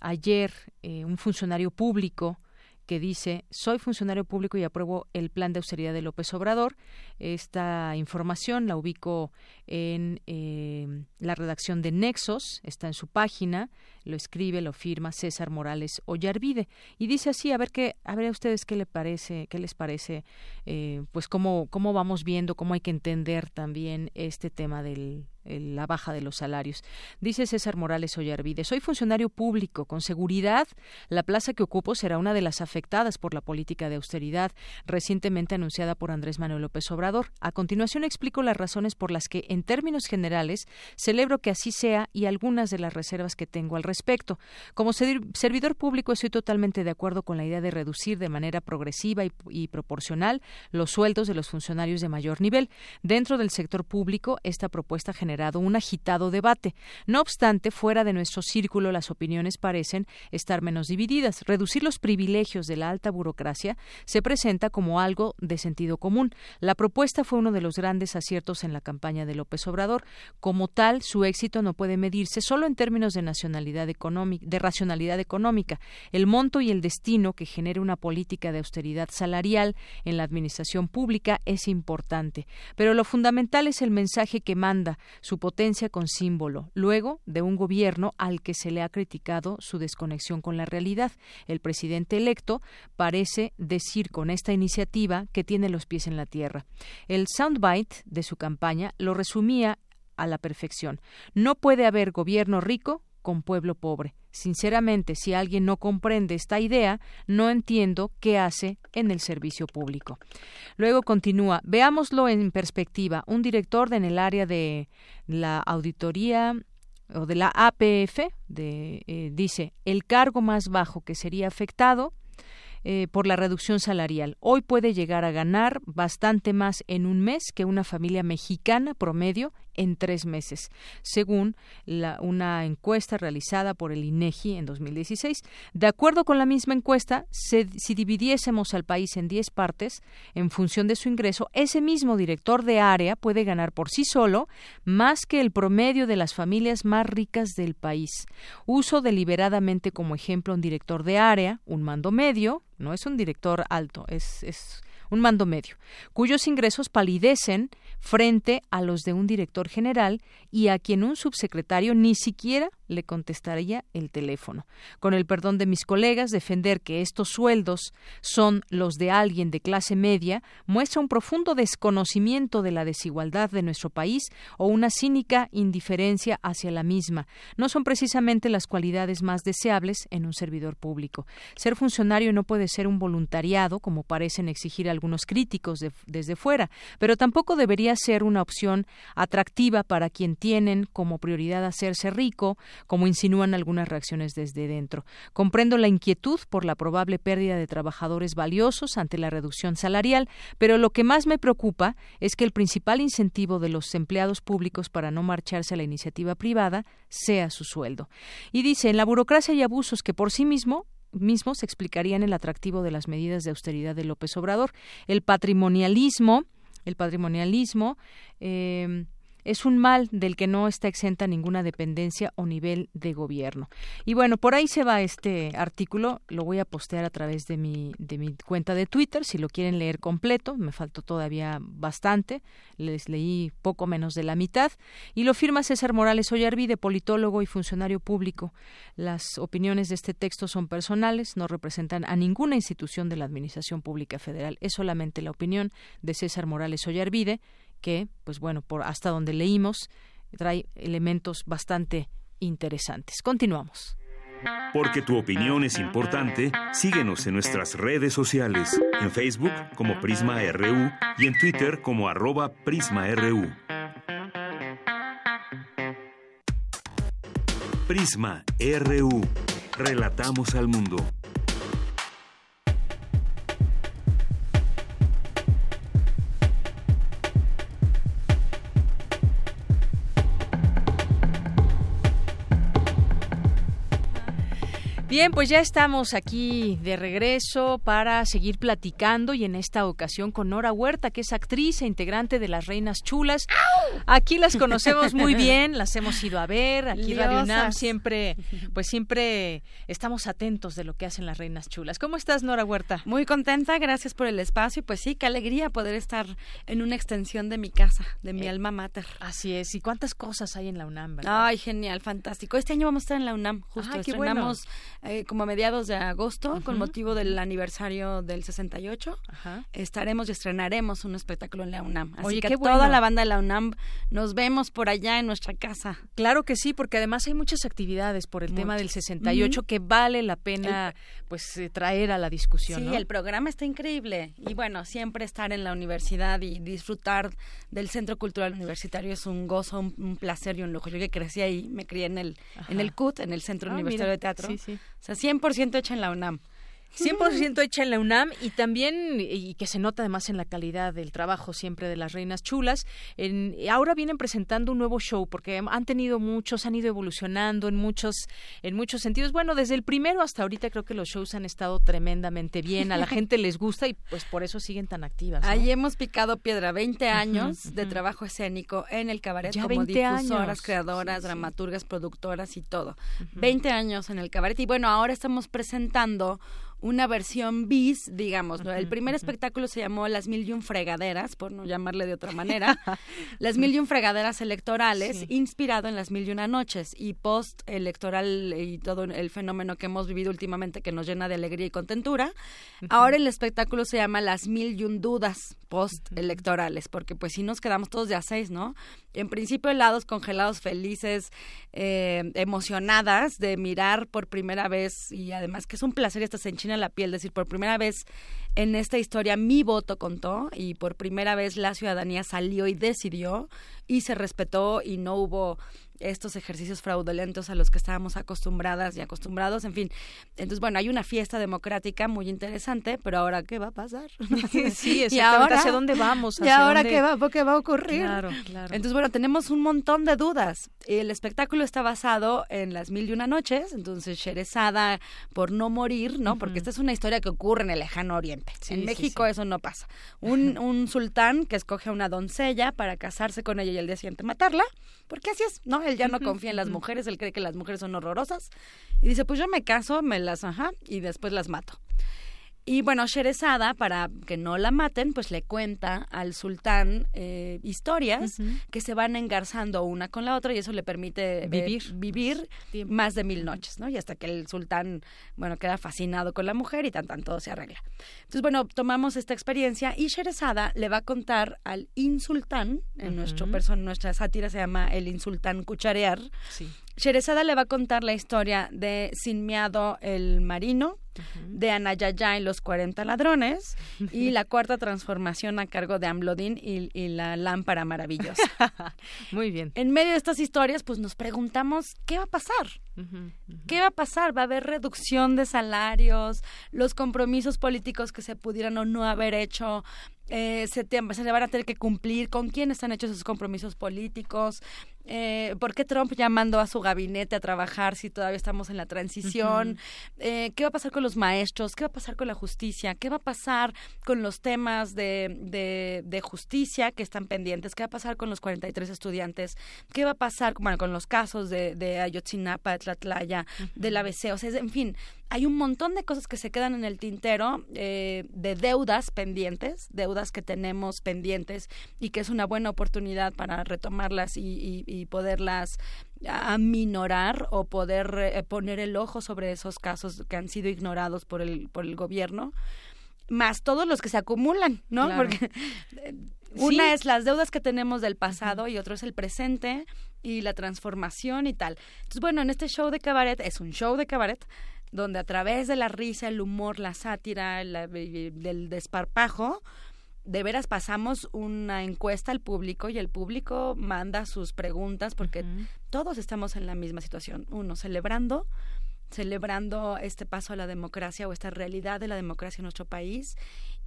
ayer eh, un funcionario público que dice soy funcionario público y apruebo el plan de austeridad de López Obrador. Esta información la ubico en eh, la redacción de Nexos, está en su página, lo escribe, lo firma César Morales Ollarvide y dice así, a ver qué, a ver a ustedes qué le parece, qué les parece, eh, pues cómo cómo vamos viendo, cómo hay que entender también este tema del la baja de los salarios. Dice César Morales Ollarvide, soy funcionario público. Con seguridad, la plaza que ocupo será una de las afectadas por la política de austeridad recientemente anunciada por Andrés Manuel López Obrador. A continuación explico las razones por las que, en términos generales, celebro que así sea y algunas de las reservas que tengo al respecto. Como servidor público estoy totalmente de acuerdo con la idea de reducir de manera progresiva y, y proporcional los sueldos de los funcionarios de mayor nivel. Dentro del sector público, esta propuesta genera un agitado debate. No obstante, fuera de nuestro círculo las opiniones parecen estar menos divididas. Reducir los privilegios de la alta burocracia se presenta como algo de sentido común. La propuesta fue uno de los grandes aciertos en la campaña de López Obrador. Como tal, su éxito no puede medirse solo en términos de nacionalidad económica, de racionalidad económica. El monto y el destino que genere una política de austeridad salarial en la administración pública es importante, pero lo fundamental es el mensaje que manda, su potencia con símbolo, luego de un gobierno al que se le ha criticado su desconexión con la realidad. El presidente electo parece decir con esta iniciativa que tiene los pies en la tierra. El soundbite de su campaña lo resumía a la perfección. No puede haber gobierno rico con pueblo pobre. Sinceramente, si alguien no comprende esta idea, no entiendo qué hace en el servicio público. Luego continúa, veámoslo en perspectiva. Un director en el área de la auditoría o de la APF eh, dice, el cargo más bajo que sería afectado eh, por la reducción salarial. Hoy puede llegar a ganar bastante más en un mes que una familia mexicana promedio en tres meses, según una encuesta realizada por el INEGI en 2016. De acuerdo con la misma encuesta, si dividiésemos al país en diez partes, en función de su ingreso, ese mismo director de área puede ganar por sí solo más que el promedio de las familias más ricas del país. Uso deliberadamente como ejemplo un director de área, un mando medio, no es un director alto, es, es un mando medio, cuyos ingresos palidecen frente a los de un director general y a quien un subsecretario ni siquiera le contestaría el teléfono. Con el perdón de mis colegas, defender que estos sueldos son los de alguien de clase media muestra un profundo desconocimiento de la desigualdad de nuestro país o una cínica indiferencia hacia la misma. No son precisamente las cualidades más deseables en un servidor público. Ser funcionario no puede ser un voluntariado, como parecen exigir algunos críticos desde fuera, pero tampoco debería ser una opción atractiva para quien tienen como prioridad hacerse rico, como insinúan algunas reacciones desde dentro. Comprendo la inquietud por la probable pérdida de trabajadores valiosos ante la reducción salarial, pero lo que más me preocupa es que el principal incentivo de los empleados públicos para no marcharse a la iniciativa privada sea su sueldo. Y dice, en la burocracia hay abusos que por sí mismo mismos explicarían el atractivo de las medidas de austeridad de López Obrador. El patrimonialismo, el patrimonialismo eh, es un mal del que no está exenta ninguna dependencia o nivel de gobierno. Y bueno, por ahí se va este artículo, lo voy a postear a través de mi, de mi cuenta de Twitter, si lo quieren leer completo, me faltó todavía bastante, les leí poco menos de la mitad, y lo firma César Morales Ollarvide, politólogo y funcionario público. Las opiniones de este texto son personales, no representan a ninguna institución de la Administración Pública Federal, es solamente la opinión de César Morales Ollarvide, que, pues bueno, por hasta donde leímos, trae elementos bastante interesantes. Continuamos. Porque tu opinión es importante, síguenos en nuestras redes sociales, en Facebook como Prisma RU y en Twitter como arroba PrismaRU. Prisma RU. Relatamos al mundo. Bien, pues ya estamos aquí de regreso para seguir platicando y en esta ocasión con Nora Huerta, que es actriz e integrante de Las Reinas Chulas. Aquí las conocemos muy bien, las hemos ido a ver, aquí Radio UNAM siempre, pues siempre estamos atentos de lo que hacen Las Reinas Chulas. ¿Cómo estás, Nora Huerta? Muy contenta, gracias por el espacio y pues sí, qué alegría poder estar en una extensión de mi casa, de mi Eh, alma mater. Así es, y cuántas cosas hay en la UNAM, ¿verdad? Ay, genial, fantástico. Este año vamos a estar en la UNAM, justo Ah, estrenamos eh, como a mediados de agosto con motivo del aniversario del 68. Estaremos y estrenaremos un espectáculo en la UNAM. Así Oye, que toda bueno. la banda de la UNAM nos vemos por allá en nuestra casa. Claro que sí, porque además hay muchas actividades por el tema del Muchas. 68 Ujú. que vale la pena pues eh, traer a la discusión, Sí, ¿no? el programa está increíble. Y bueno, siempre estar en la universidad y disfrutar del Centro Cultural Universitario es un gozo, un, un placer y un lujo. Yo que crecí ahí, me crié en el, en el CUT, en el Centro Ah, Universitario mira. de Teatro. Sí, sí. O sea, 100% hecha en la UNAM. 100% hecha en la UNAM y también, y que se nota además en la calidad del trabajo siempre de las reinas chulas, en, ahora vienen presentando un nuevo show porque han tenido muchos, han ido evolucionando en muchos, en muchos sentidos. Bueno, desde el primero hasta ahorita creo que los shows han estado tremendamente bien, a la gente les gusta y pues por eso siguen tan activas. ¿no? Ahí hemos picado piedra, 20 años de trabajo escénico en el cabaret Ya como 20 difusoras, años. creadoras, Sí, sí. dramaturgas, productoras y todo. 20 años en el cabaret y bueno, ahora estamos presentando una versión bis, digamos. ¿no? El primer espectáculo se llamó Las Mil y un Fregaderas, por no llamarle de otra manera. Las Mil y un Fregaderas electorales, Sí. inspirado en Las Mil y una Noches y post-electoral y todo el fenómeno que hemos vivido últimamente que nos llena de alegría y contentura. Ahora el espectáculo se llama Las Mil y un Dudas post-electorales, porque pues si nos quedamos todos de a seis, ¿no? En principio helados, congelados, felices, eh, emocionadas de mirar por primera vez y además que es un placer hasta se enchina la piel decir por primera vez en esta historia mi voto contó y por primera vez la ciudadanía salió y decidió y se respetó y no hubo estos ejercicios fraudulentos a los que estábamos acostumbradas y acostumbrados, en fin. Entonces, bueno, hay una fiesta democrática muy interesante, pero ahora, ¿qué va a pasar? Sí, ¿Y exactamente. ahora? ¿Hacia dónde vamos? ¿Y ¿Hacia ahora dónde? qué va, qué va a ocurrir? Claro, claro. Entonces, bueno, tenemos un montón de dudas. El espectáculo está basado en las mil y una noches, entonces Sherezada por no morir, ¿no? Porque esta es una historia que ocurre en el lejano oriente. Sí, en sí, México sí. eso no pasa. Un, un sultán que escoge a una doncella para casarse con ella y el día siguiente matarla, porque así es, ¿no? Él ya no confía en las mujeres, él cree que las mujeres son horrorosas y dice, pues yo me caso, me las, ajá, y después las mato. Y bueno, Sherezada, para que no la maten, pues le cuenta al sultán eh, historias que se van engarzando una con la otra y eso le permite eh, Vivir. vivir más de mil noches, ¿no? Y hasta que el sultán, bueno, queda fascinado con la mujer y tan tan todo se arregla. Entonces, bueno, tomamos esta experiencia y Sherezada le va a contar al insultán, en nuestro Ujú. person nuestra sátira se llama El insultán cucharear. Sí. Sherezada le va a contar la historia de Sinmiado el marino, de Anayaya y los 40 ladrones y la cuarta transformación a cargo de Amlodín y, y la lámpara maravillosa. Muy bien. En medio de estas historias, pues nos preguntamos, ¿qué va a pasar? ¿Qué va a pasar? ¿Va a haber reducción de salarios? ¿Los compromisos políticos que se pudieran o no haber hecho eh, se, te- se le van a tener que cumplir? ¿Con quién están hechos esos compromisos políticos? Eh, ¿Por qué Trump ya mandó a su gabinete a trabajar si todavía estamos en la transición? Eh, ¿Qué va a pasar con los maestros? ¿Qué va a pasar con la justicia? ¿Qué va a pasar con los temas de, de, de justicia que están pendientes? ¿Qué va a pasar con los 43 estudiantes? ¿Qué va a pasar bueno, con los casos de, de Ayotzinapa, de Tlatlaya, del ABC? O sea, en fin, hay un montón de cosas que se quedan en el tintero eh, de deudas pendientes, deudas que tenemos pendientes y que es una buena oportunidad para retomarlas y, y- y poderlas aminorar o poder eh, poner el ojo sobre esos casos que han sido ignorados por el, por el gobierno, más todos los que se acumulan, ¿no? Claro. Porque eh, una Sí. es las deudas que tenemos del pasado y otro es el presente y la transformación y tal. Entonces, bueno, en este show de cabaret, es un show de cabaret, donde a través de la risa, el humor, la sátira, la- del desparpajo, de veras pasamos una encuesta al público y el público manda sus preguntas porque todos estamos en la misma situación. Uno, celebrando, celebrando este paso a la democracia o esta realidad de la democracia en nuestro país.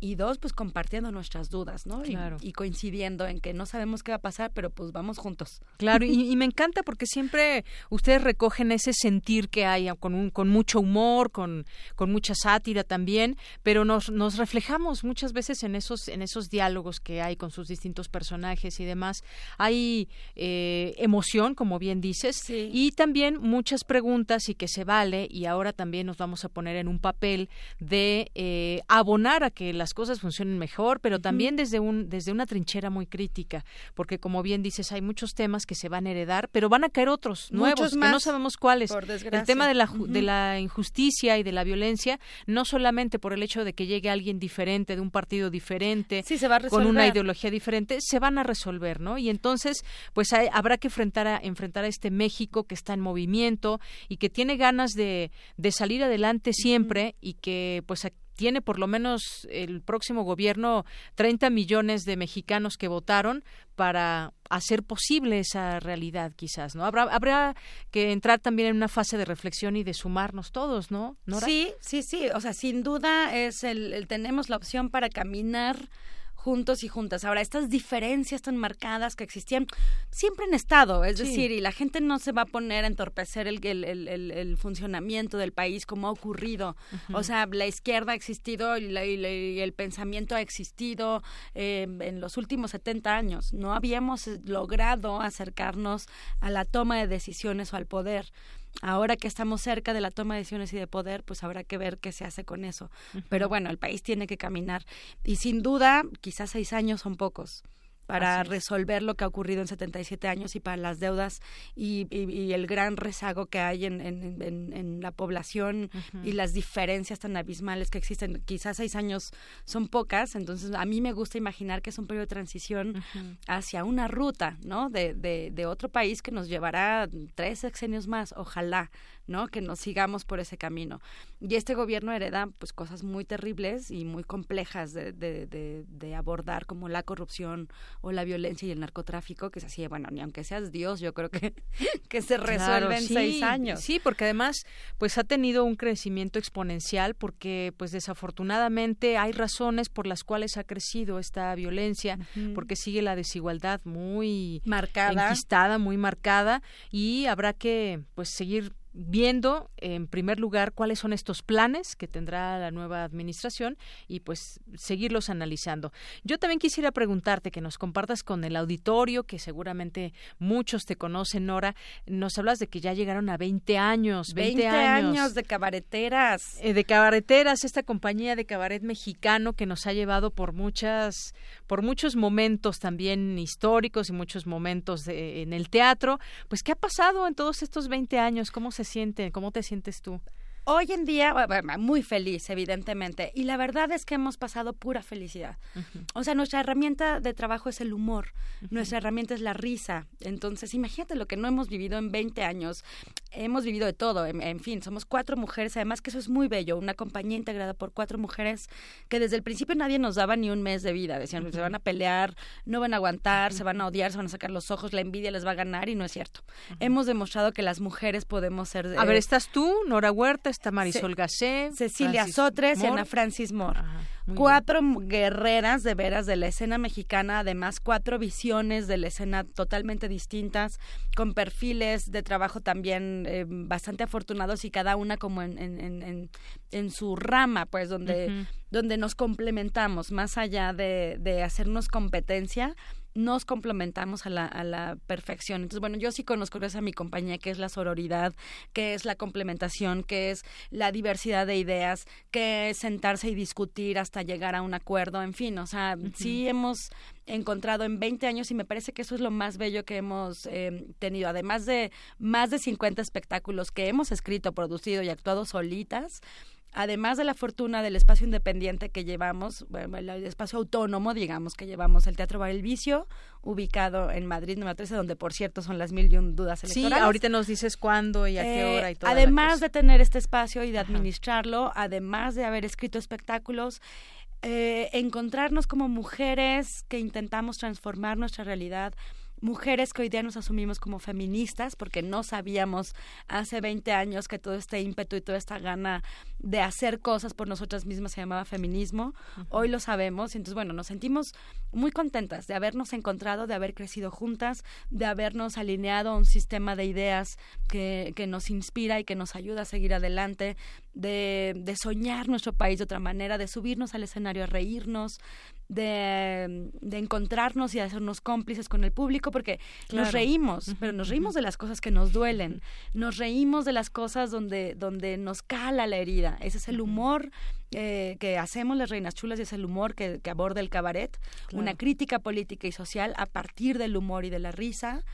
Y dos, pues compartiendo nuestras dudas, ¿no? Y- Claro. Y, coincidiendo en que no sabemos qué va a pasar, pero pues vamos juntos. Claro, y, y me encanta porque siempre ustedes recogen ese sentir que hay con, un, con mucho humor, con, con mucha sátira también, pero nos, nos reflejamos muchas veces en esos, en esos diálogos que hay con sus distintos personajes y demás. Hay eh, emoción, como bien dices, y también muchas preguntas y que se vale, y ahora también nos vamos a poner en un papel de eh, abonar a que las cosas funcionen mejor, pero también desde, un, desde una trinchera muy crítica, porque como bien dices, hay muchos temas que se van a heredar, pero van a caer otros nuevos, Muchos que no sabemos cuáles. por El tema de la, de la injusticia y de la violencia, no solamente por el hecho de que llegue alguien diferente, de un partido diferente, Sí, se va a con una ideología diferente, se van a resolver, ¿no? Y entonces, pues hay- habrá que enfrentar a, enfrentar a este México que está en movimiento y que tiene ganas de, de salir adelante siempre y que, pues, a- tiene por lo menos el próximo gobierno 30 millones de mexicanos que votaron para hacer posible esa realidad, quizás, ¿no? Habrá, habrá que entrar también en una fase de reflexión y de sumarnos todos, ¿no? Sí, sí, sí. O sea, sin duda es el- tenemos la opción para caminar juntos y juntas. Ahora, estas diferencias tan marcadas que existían siempre han estado, es Sí. decir, y la gente no se va a poner a entorpecer el, el, el- el- el funcionamiento del país como ha ocurrido. O sea, la izquierda ha existido y, la- y la- y el pensamiento ha existido eh, en los últimos 70 años. No habíamos eh, logrado acercarnos a la toma de decisiones o al poder. Ahora que estamos cerca de la toma de decisiones y de poder, pues habrá que ver qué se hace con eso. Pero bueno, el país tiene que caminar. Y sin duda, quizás seis años son pocos para resolver lo que ha ocurrido en 77 años y para las deudas y, y- y el gran rezago que hay en, en- en- en la población y las diferencias tan abismales que existen. Quizás seis años son pocas, entonces a mí me gusta imaginar que es un periodo de transición hacia una ruta, ¿no? De, de, de otro país que nos llevará tres sexenios más, ojalá, ¿no? Que nos sigamos por ese camino. Y este gobierno hereda, pues, cosas muy terribles y muy complejas de, de, de, de abordar, como la corrupción o la violencia y el narcotráfico, que es así, bueno, ni aunque seas Dios, yo creo que, que se resuelve Claro, en sí, seis años. Sí, porque además, pues ha tenido un crecimiento exponencial, porque, pues desafortunadamente hay razones por las cuales ha crecido esta violencia, porque sigue la desigualdad muy Marcada. enquistada, muy marcada, y habrá que, pues, seguir viendo en primer lugar cuáles son estos planes que tendrá la nueva administración y pues seguirlos analizando. Yo también quisiera preguntarte que nos compartas con el auditorio, que seguramente muchos te conocen, Nora, nos hablas de que ya llegaron a 20 años, 20, años. de cabareteras. Eh, de cabareteras, esta compañía de cabaret mexicano que nos ha llevado por muchas, por muchos momentos también históricos y muchos momentos en el teatro. Pues, ¿qué ha pasado en todos estos 20 años? ¿Cómo se siente? ¿Cómo te sientes tú? Hoy en día, muy feliz, evidentemente. Y la verdad es que hemos pasado pura felicidad. O sea, nuestra herramienta de trabajo es el humor. Nuestra herramienta es la risa. Entonces, imagínate lo que no hemos vivido en 20 años. Hemos vivido de todo. En, fin, somos cuatro mujeres. Además que eso es muy bello. Una compañía integrada por cuatro mujeres que desde el principio nadie nos daba ni un mes de vida. Decían, se van a pelear, no van a aguantar, se van a odiar, se van a sacar los ojos, la envidia les va a ganar y no es cierto. Hemos demostrado que las mujeres podemos ser... a ver, estás tú, Nora Huerta, está Marisol Gacé, Cecilia Sotres y Ana Francis Moore. cuatro guerreras de veras de la escena mexicana, además cuatro visiones de la escena totalmente distintas, con perfiles de trabajo también eh, bastante afortunados y cada una como en, en, en, en su rama, pues donde, donde nos complementamos, más allá de, de hacernos competencia nos complementamos a la, a la perfección. Entonces, bueno, yo sí conozco gracias a mi compañía que es la sororidad, que es la complementación, que es la diversidad de ideas, que es sentarse y discutir hasta llegar a un acuerdo, en fin, o sea, sí hemos encontrado en 20 años y me parece que eso es lo más bello que hemos eh, tenido. Además de más de 50 espectáculos que hemos escrito, producido y actuado solitas, además de la fortuna del espacio independiente que llevamos, el espacio autónomo, digamos, que llevamos el Teatro Bar El Vicio, ubicado en Madrid, número 13, donde por cierto son las mil y un dudas electorales. Sí, ahorita nos dices cuándo y a qué eh, hora y todo. Además de tener este espacio y de administrarlo, además de haber escrito espectáculos, eh, encontrarnos como mujeres que intentamos transformar nuestra realidad mujeres que hoy día nos asumimos como feministas porque no sabíamos hace 20 años que todo este ímpetu y toda esta gana de hacer cosas por nosotras mismas se llamaba feminismo. Hoy lo sabemos y entonces, bueno, nos sentimos muy contentas de habernos encontrado, de haber crecido juntas, de habernos alineado a un sistema de ideas que, que nos inspira y que nos ayuda a seguir adelante, de, de soñar nuestro país de otra manera, de subirnos al escenario a reírnos, de, de, encontrarnos y hacernos cómplices con el público porque nos reímos, pero nos reímos de las cosas que nos duelen, nos reímos de las cosas donde, donde nos cala la herida. Ese es el humor eh, que hacemos las Reinas Chulas y es el humor que, que aborda el cabaret, una crítica política y social a partir del humor y de la risa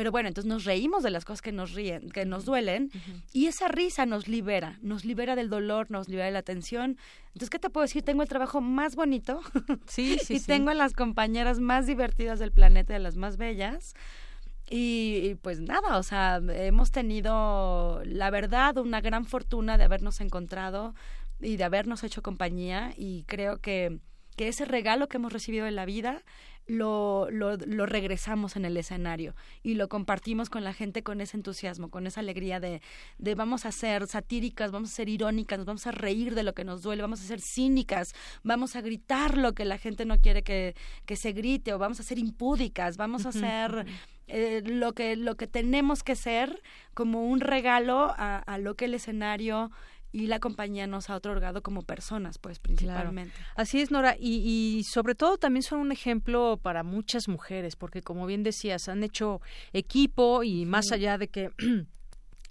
pero bueno, entonces nos reímos de las cosas que nos ríen, que nos duelen, y esa risa nos libera, nos libera del dolor, nos libera de la tensión. Entonces, ¿qué te puedo decir? Tengo el trabajo más bonito sí, sí, y tengo a las compañeras más divertidas del planeta, de las más bellas. Y, pues nada, o sea, hemos tenido, la verdad, una gran fortuna de habernos encontrado y de habernos hecho compañía y creo que, que ese regalo que hemos recibido en la vida lo, lo, lo, regresamos en el escenario y lo compartimos con la gente con ese entusiasmo, con esa alegría de, de vamos a ser satíricas, vamos a ser irónicas, nos vamos a reír de lo que nos duele, vamos a ser cínicas, vamos a gritar lo que la gente no quiere que, que se grite o vamos a ser impúdicas, vamos a ser... Eh, lo que lo que tenemos que ser como un regalo a, a lo que el escenario y la compañía nos ha otorgado como personas, pues principalmente. Así es, Nora, y, y sobre todo también son un ejemplo para muchas mujeres, porque como bien decías, han hecho equipo y más allá de que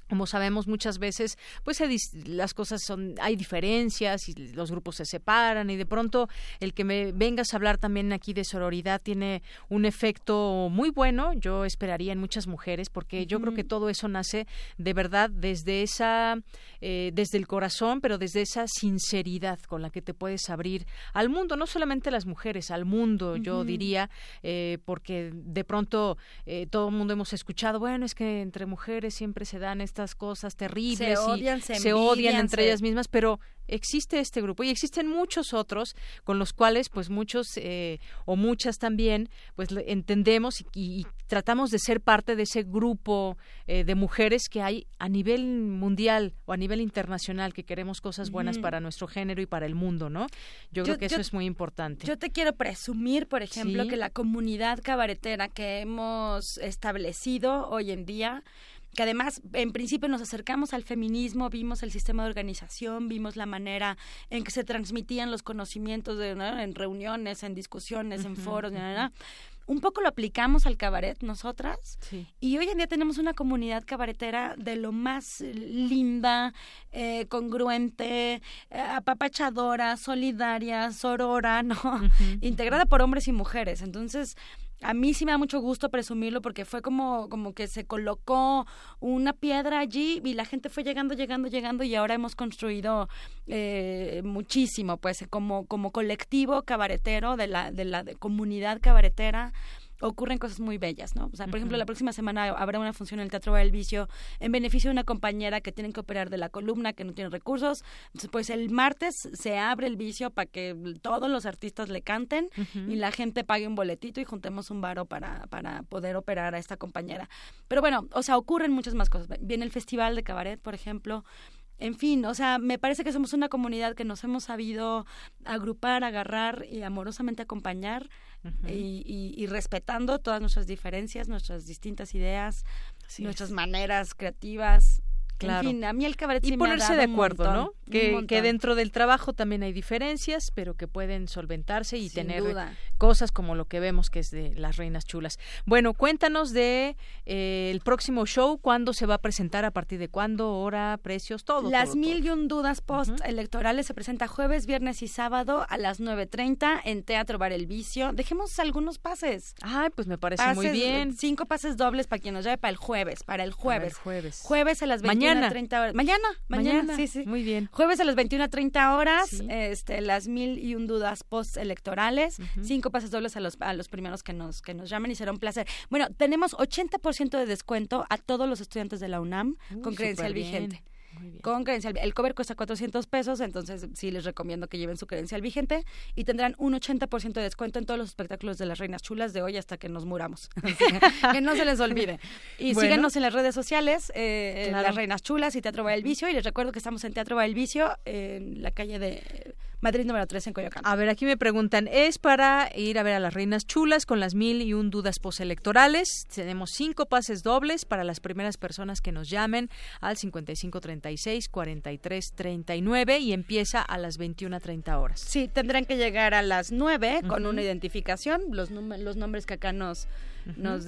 como sabemos muchas veces pues las cosas son hay diferencias y los grupos se separan y de pronto el que me vengas a hablar también aquí de sororidad tiene un efecto muy bueno yo esperaría en muchas mujeres porque yo creo que todo eso nace de verdad desde esa eh, desde el corazón pero desde esa sinceridad con la que te puedes abrir al mundo no solamente a las mujeres al mundo yo diría eh, porque de pronto eh, todo el mundo hemos escuchado bueno es que entre mujeres siempre se dan estas cosas terribles se odian, se, se odian entre ellas mismas, pero existe este grupo y existen muchos otros con los cuales pues muchos eh, o muchas también pues entendemos y, tratamos de ser parte de ese grupo eh, de mujeres que hay a nivel mundial o a nivel internacional que queremos cosas buenas para nuestro género y para el mundo, ¿no? Yo, creo que eso es muy importante. Yo te quiero presumir, por ejemplo, que la comunidad cabaretera que hemos establecido hoy en día que además en principio nos acercamos al feminismo, vimos el sistema de organización, vimos la manera en que se transmitían los conocimientos de, en reuniones, en discusiones, en foros, un poco lo aplicamos al cabaret nosotras y hoy en día tenemos una comunidad cabaretera de lo más linda, eh, congruente, eh, apapachadora, solidaria, sorora, ¿no? Integrada por hombres y mujeres. Entonces, a mí sí me da mucho gusto presumirlo porque fue como, como que se colocó una piedra allí y la gente fue llegando, llegando, llegando y ahora hemos construido eh, muchísimo, pues como, como colectivo cabaretero de la, de la comunidad cabaretera ocurren cosas muy bellas, ¿no? O sea, por ejemplo, la próxima semana habrá una función en el Teatro del Vicio en beneficio de una compañera que tiene que operar de la columna, que no tiene recursos. Entonces, pues el martes se abre el vicio para que todos los artistas le canten y la gente pague un boletito y juntemos un varo para, para poder operar a esta compañera. Pero bueno, o sea, ocurren muchas más cosas. Viene el Festival de Cabaret, por ejemplo, en fin, o sea, me parece que somos una comunidad que nos hemos sabido agrupar, agarrar y amorosamente acompañar y, respetando todas nuestras diferencias, nuestras distintas ideas, nuestras maneras creativas. Claro. En fin, a mí el cabaret y ponerse de acuerdo, ¿no? Que, que, dentro del trabajo también hay diferencias, pero que pueden solventarse y tener cosas como lo que vemos que es de las reinas chulas. Bueno, cuéntanos de eh, el próximo show, cuándo se va a presentar, a partir de cuándo, hora, precios, todo. Las mil y un dudas post electorales se presenta jueves, viernes y sábado a las 9.30 en Teatro Bar El Vicio. Dejemos algunos pases. Ay, pues me parece muy bien. Cinco pases dobles para quien nos llame para el jueves, para el jueves. jueves. Jueves a las 21 mañana. 30 horas. Mañana, mañana, sí, sí. Muy bien. Jueves a las 21 a 30 horas, este, las mil y un dudas postelectorales, cinco pases dobles a los, a los primeros que nos, que nos llamen y será un placer. Bueno, tenemos 80% de descuento a todos los estudiantes de la UNAM con credencial vigente con credencial. El cover cuesta 400 pesos, entonces sí les recomiendo que lleven su credencial vigente y tendrán un 80% de descuento en todos los espectáculos de las Reinas Chulas de hoy hasta que nos muramos. que no se les olvide. Y síganos en las redes sociales, eh, Las Reinas Chulas y Teatro Bar Vicio. Y les recuerdo que estamos en Teatro Bar Vicio, en la calle de Madrid número 3 en Coyoacán. A ver, aquí me preguntan, ¿es para ir a ver a las reinas chulas con las mil y un dudas postelectorales? Tenemos cinco pases dobles para las primeras personas que nos llamen al 5536 4339 y empieza a las 21.30 horas. Sí, tendrán que llegar a las 9 con una identificación, los, los nombres que acá nos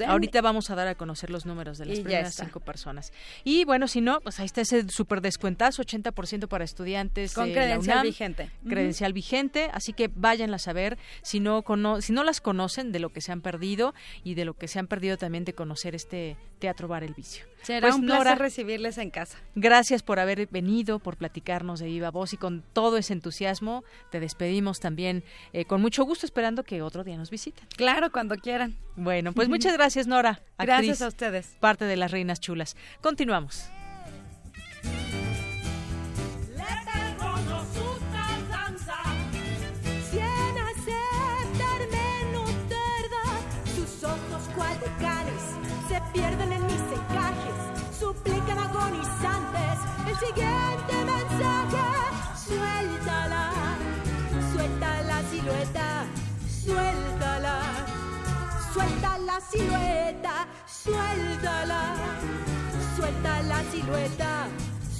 Ahorita vamos a dar a conocer los números de las primeras cinco personas. Y bueno, si no, pues ahí está ese súper descuentazo, 80% para estudiantes. Con credencial vigente. Credencial vigente, así que váyanlas a ver. Si no, si no las conocen, de lo que se han perdido y de lo que se han perdido también de conocer este Teatro Bar El Vicio. Será pues, un placer recibirles en casa. Gracias por haber venido, por platicarnos de viva voz y con todo ese entusiasmo. Te despedimos también eh, con mucho gusto, esperando que otro día nos visiten. Claro, cuando quieran. Bueno, pues muchas gracias, Nora. gracias a ustedes. Parte de las Reinas Chulas. Continuamos. se la silueta, suéltala. Suelta la silueta,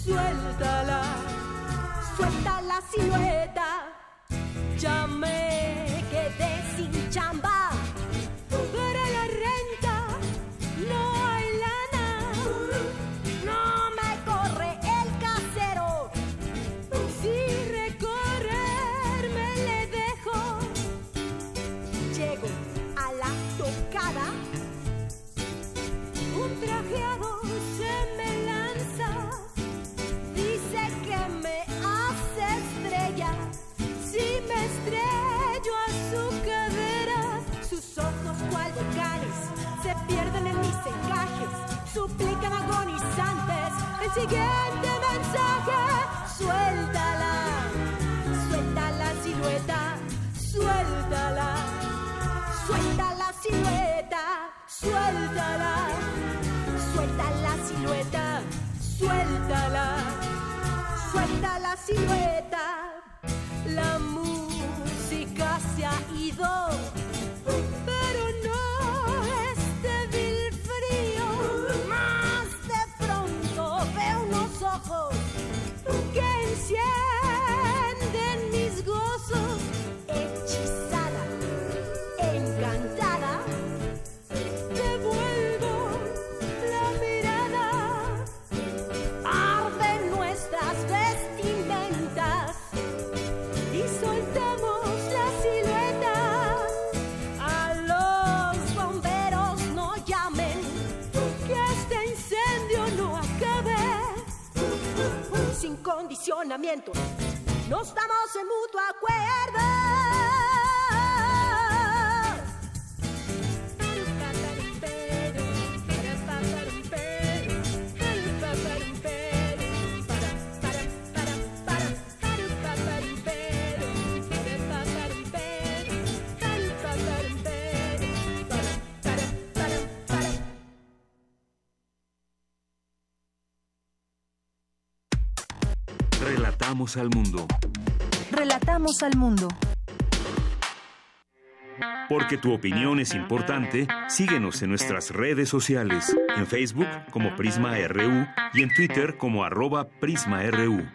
suéltala. Suelta la silueta. Ya Relatamos al mundo. Relatamos al mundo. Porque tu opinión es importante, síguenos en nuestras redes sociales, en Facebook como Prisma RU y en Twitter como arroba PrismaRU.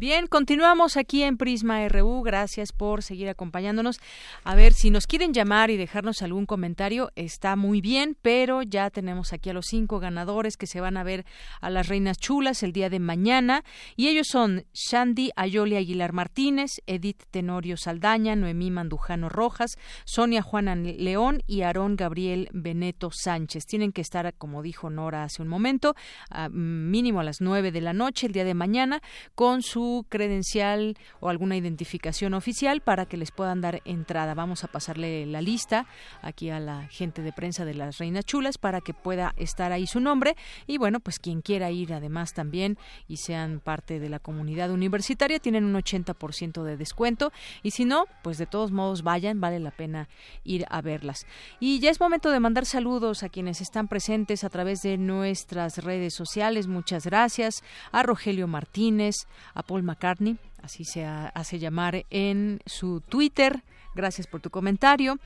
Bien, continuamos aquí en Prisma RU. Gracias por seguir acompañándonos. A ver, si nos quieren llamar y dejarnos algún comentario, está muy bien, pero ya tenemos aquí a los cinco ganadores que se van a ver a las Reinas Chulas el día de mañana. Y ellos son Shandy Ayoli Aguilar Martínez, Edith Tenorio Saldaña, Noemí Mandujano Rojas, Sonia Juana León y Aarón Gabriel Beneto Sánchez. Tienen que estar, como dijo Nora hace un momento, a mínimo a las nueve de la noche el día de mañana con su credencial o alguna identificación oficial para que les puedan dar entrada. Vamos a pasarle la lista aquí a la gente de prensa de las Reinas Chulas para que pueda estar ahí su nombre y bueno, pues quien quiera ir además también y sean parte de la comunidad universitaria tienen un 80% de descuento y si no, pues de todos modos vayan, vale la pena ir a verlas. Y ya es momento de mandar saludos a quienes están presentes a través de nuestras redes sociales. Muchas gracias a Rogelio Martínez, a Paul McCartney, así se hace llamar en su Twitter. Gracias por tu comentario.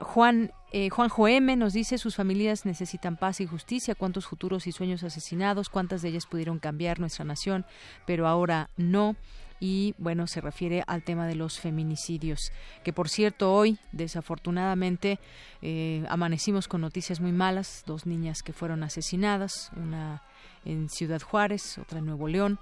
Juan eh, Juanjo M nos dice sus familias necesitan paz y justicia, cuántos futuros y sueños asesinados, cuántas de ellas pudieron cambiar nuestra nación, pero ahora no y bueno, se refiere al tema de los feminicidios, que por cierto hoy desafortunadamente eh, amanecimos con noticias muy malas, dos niñas que fueron asesinadas, una en Ciudad Juárez, otra en Nuevo León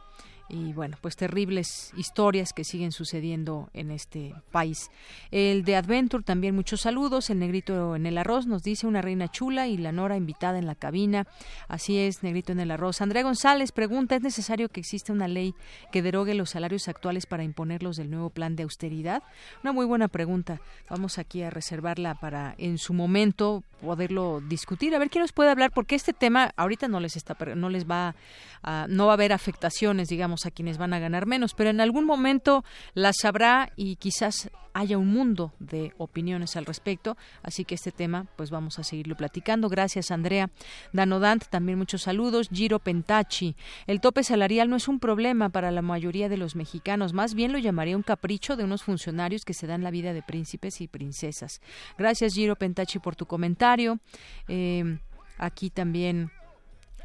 y bueno, pues terribles historias que siguen sucediendo en este país. El de Adventure también muchos saludos, el negrito en el arroz nos dice una reina chula y la Nora invitada en la cabina. Así es, negrito en el arroz. Andrea González pregunta, ¿es necesario que exista una ley que derogue los salarios actuales para imponerlos del nuevo plan de austeridad? Una muy buena pregunta. Vamos aquí a reservarla para en su momento poderlo discutir. A ver quién nos puede hablar porque este tema ahorita no les está no les va a, no va a haber afectaciones, digamos a quienes van a ganar menos, pero en algún momento las habrá y quizás haya un mundo de opiniones al respecto, así que este tema pues vamos a seguirlo platicando. Gracias Andrea. Danodant, también muchos saludos. Giro Pentachi, el tope salarial no es un problema para la mayoría de los mexicanos, más bien lo llamaría un capricho de unos funcionarios que se dan la vida de príncipes y princesas. Gracias Giro Pentachi por tu comentario. Eh, aquí también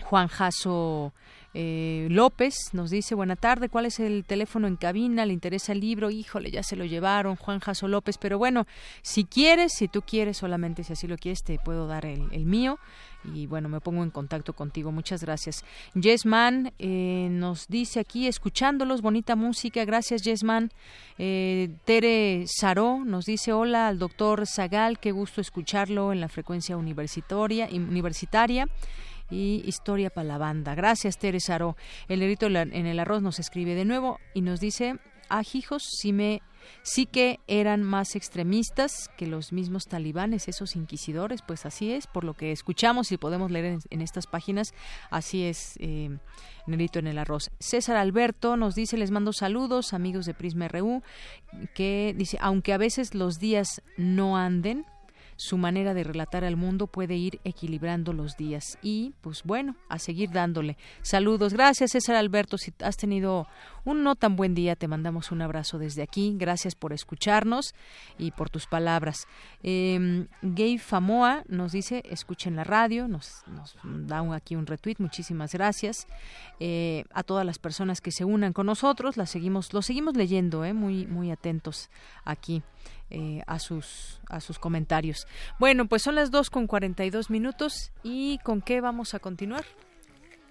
Juan Jaso eh, López nos dice, buena tarde, ¿cuál es el teléfono en cabina? ¿Le interesa el libro? Híjole, ya se lo llevaron, Juan Jaso López, pero bueno, si quieres, si tú quieres, solamente si así lo quieres, te puedo dar el, mío y bueno, me pongo en contacto contigo. Muchas gracias. Yesman eh, nos dice aquí, escuchándolos, bonita música. Gracias, Yesman. Eh, Tere Saró nos dice, hola al doctor Zagal, qué gusto escucharlo en la frecuencia universitaria. universitaria y Historia para la banda. Gracias, Teresa Aro. El negrito en el arroz nos escribe de nuevo y nos dice, ah, hijos, sí me sí que eran más extremistas que los mismos talibanes, esos inquisidores, pues así es, por lo que escuchamos y podemos leer en, estas páginas, así es, eh, Nerito en el arroz. César Alberto nos dice, les mando saludos, amigos de Prisma RU, que dice, aunque a veces los días no anden, su manera de relatar al mundo puede ir equilibrando los días. Y, pues bueno, a seguir dándole. Saludos. Gracias, César Alberto. Si has tenido un no tan buen día, te mandamos un abrazo desde aquí. Gracias por escucharnos y por tus palabras. Eh, Gay Famoa nos dice, escuchen la radio, nos, nos da aquí un retweet. Muchísimas gracias. Eh, a todas las personas que se unan con nosotros, la seguimos, lo seguimos leyendo, eh, muy, muy atentos aquí. Eh, a sus a sus comentarios. Bueno, pues son las dos con 42 minutos y con qué vamos a continuar.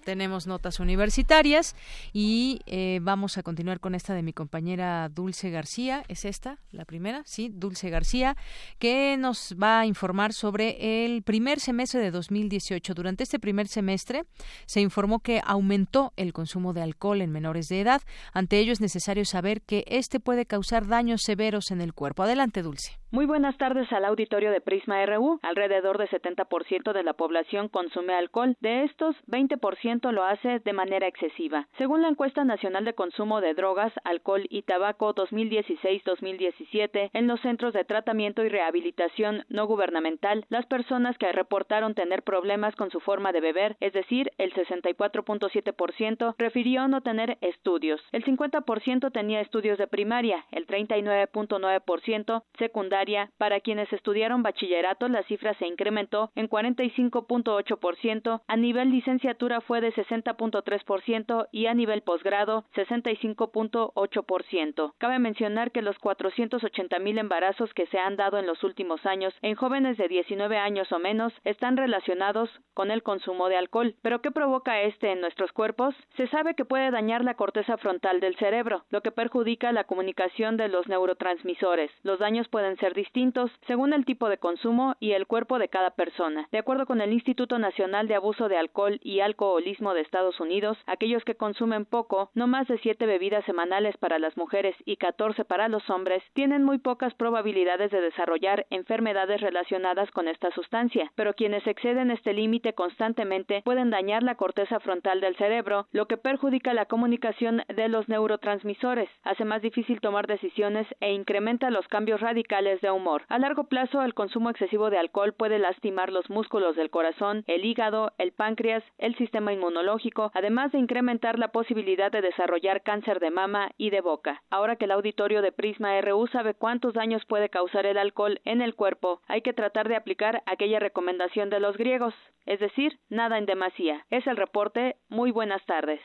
Tenemos notas universitarias y eh, vamos a continuar con esta de mi compañera Dulce García. ¿Es esta la primera? Sí, Dulce García, que nos va a informar sobre el primer semestre de 2018. Durante este primer semestre se informó que aumentó el consumo de alcohol en menores de edad. Ante ello es necesario saber que este puede causar daños severos en el cuerpo. Adelante, Dulce. Muy buenas tardes al auditorio de Prisma RU. Alrededor de 70% de la población consume alcohol. De estos, 20% lo hace de manera excesiva. Según la encuesta nacional de consumo de drogas, alcohol y tabaco 2016-2017, en los centros de tratamiento y rehabilitación no gubernamental, las personas que reportaron tener problemas con su forma de beber, es decir, el 64.7%, refirió no tener estudios. El 50% tenía estudios de primaria, el 39.9% secundaria para quienes estudiaron bachillerato, la cifra se incrementó en 45.8%, a nivel licenciatura fue de 60.3% y a nivel posgrado 65.8%. Cabe mencionar que los 480 mil embarazos que se han dado en los últimos años en jóvenes de 19 años o menos están relacionados con el consumo de alcohol. ¿Pero qué provoca este en nuestros cuerpos? Se sabe que puede dañar la corteza frontal del cerebro, lo que perjudica la comunicación de los neurotransmisores. Los daños pueden distintos según el tipo de consumo y el cuerpo de cada persona. De acuerdo con el Instituto Nacional de Abuso de Alcohol y Alcoholismo de Estados Unidos, aquellos que consumen poco, no más de 7 bebidas semanales para las mujeres y 14 para los hombres, tienen muy pocas probabilidades de desarrollar enfermedades relacionadas con esta sustancia, pero quienes exceden este límite constantemente pueden dañar la corteza frontal del cerebro, lo que perjudica la comunicación de los neurotransmisores, hace más difícil tomar decisiones e incrementa los cambios radicales de humor. A largo plazo, el consumo excesivo de alcohol puede lastimar los músculos del corazón, el hígado, el páncreas, el sistema inmunológico, además de incrementar la posibilidad de desarrollar cáncer de mama y de boca. Ahora que el auditorio de Prisma RU sabe cuántos daños puede causar el alcohol en el cuerpo, hay que tratar de aplicar aquella recomendación de los griegos, es decir, nada en demasía. Es el reporte. Muy buenas tardes.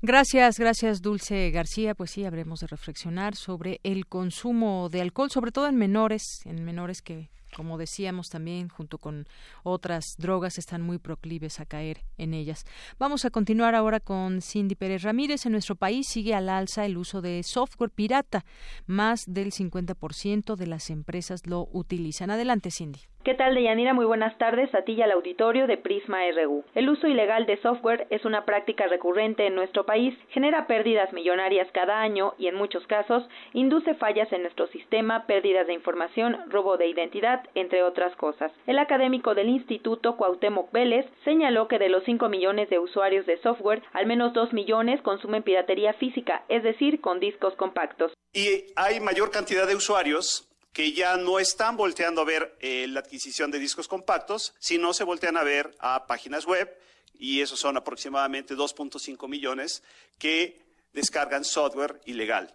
Gracias, gracias Dulce García. Pues sí, habremos de reflexionar sobre el consumo de alcohol, sobre todo en menores, en menores que como decíamos también, junto con otras drogas, están muy proclives a caer en ellas. Vamos a continuar ahora con Cindy Pérez Ramírez. En nuestro país sigue al alza el uso de software pirata. Más del 50% de las empresas lo utilizan. Adelante, Cindy. ¿Qué tal, Deyanira? Muy buenas tardes a ti y al auditorio de Prisma RU. El uso ilegal de software es una práctica recurrente en nuestro país, genera pérdidas millonarias cada año y en muchos casos induce fallas en nuestro sistema, pérdidas de información, robo de identidad, entre otras cosas. El académico del Instituto Cuauhtémoc Vélez señaló que de los 5 millones de usuarios de software, al menos 2 millones consumen piratería física, es decir, con discos compactos. Y hay mayor cantidad de usuarios que ya no están volteando a ver eh, la adquisición de discos compactos, sino se voltean a ver a páginas web, y esos son aproximadamente 2.5 millones que descargan software ilegal.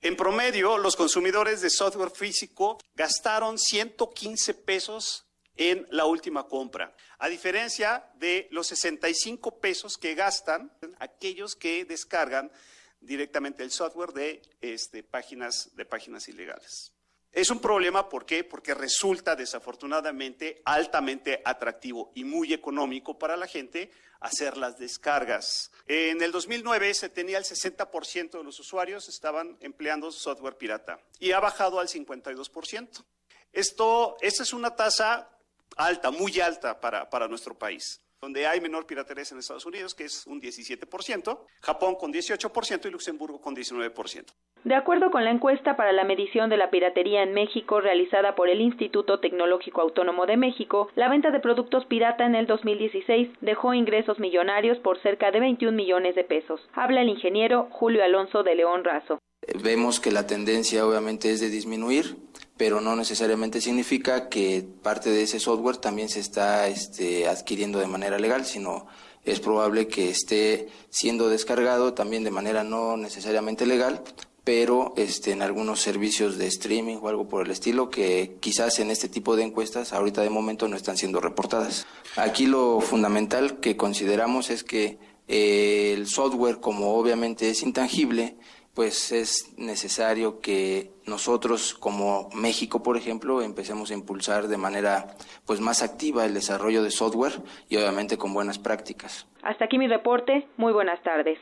En promedio, los consumidores de software físico gastaron 115 pesos en la última compra, a diferencia de los 65 pesos que gastan aquellos que descargan directamente el software de este, páginas, de páginas ilegales. Es un problema, ¿por qué? Porque resulta desafortunadamente altamente atractivo y muy económico para la gente hacer las descargas. En el 2009 se tenía el 60% de los usuarios estaban empleando software pirata y ha bajado al 52%. Esto, esta es una tasa alta, muy alta para, para nuestro país donde hay menor piratería en Estados Unidos, que es un 17%, Japón con 18% y Luxemburgo con 19%. De acuerdo con la encuesta para la medición de la piratería en México realizada por el Instituto Tecnológico Autónomo de México, la venta de productos pirata en el 2016 dejó ingresos millonarios por cerca de 21 millones de pesos. Habla el ingeniero Julio Alonso de León Razo. Vemos que la tendencia obviamente es de disminuir, pero no necesariamente significa que parte de ese software también se está este, adquiriendo de manera legal, sino es probable que esté siendo descargado también de manera no necesariamente legal, pero este, en algunos servicios de streaming o algo por el estilo que quizás en este tipo de encuestas ahorita de momento no están siendo reportadas. Aquí lo fundamental que consideramos es que eh, el software, como obviamente es intangible, pues es necesario que nosotros como México, por ejemplo, empecemos a impulsar de manera pues más activa el desarrollo de software y obviamente con buenas prácticas. Hasta aquí mi reporte. Muy buenas tardes.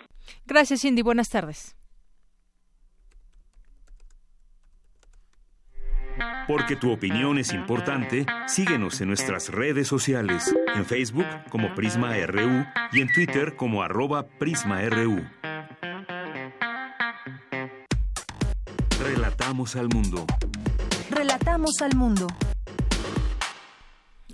Gracias, Cindy. Buenas tardes. Porque tu opinión es importante, síguenos en nuestras redes sociales, en Facebook como Prisma RU y en Twitter como arroba PrismaRU. Relatamos al mundo. Relatamos al mundo.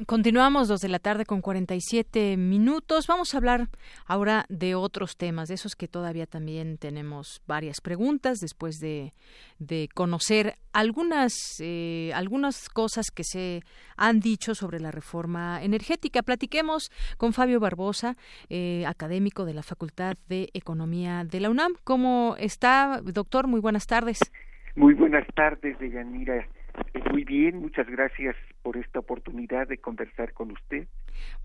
Continuamos dos de la tarde con 47 minutos. Vamos a hablar ahora de otros temas, de esos que todavía también tenemos varias preguntas después de, de conocer algunas, eh, algunas cosas que se han dicho sobre la reforma energética. Platiquemos con Fabio Barbosa, eh, académico de la Facultad de Economía de la UNAM. ¿Cómo está, doctor? Muy buenas tardes. Muy buenas tardes, Deyanira. Muy bien, muchas gracias por esta oportunidad de conversar con usted.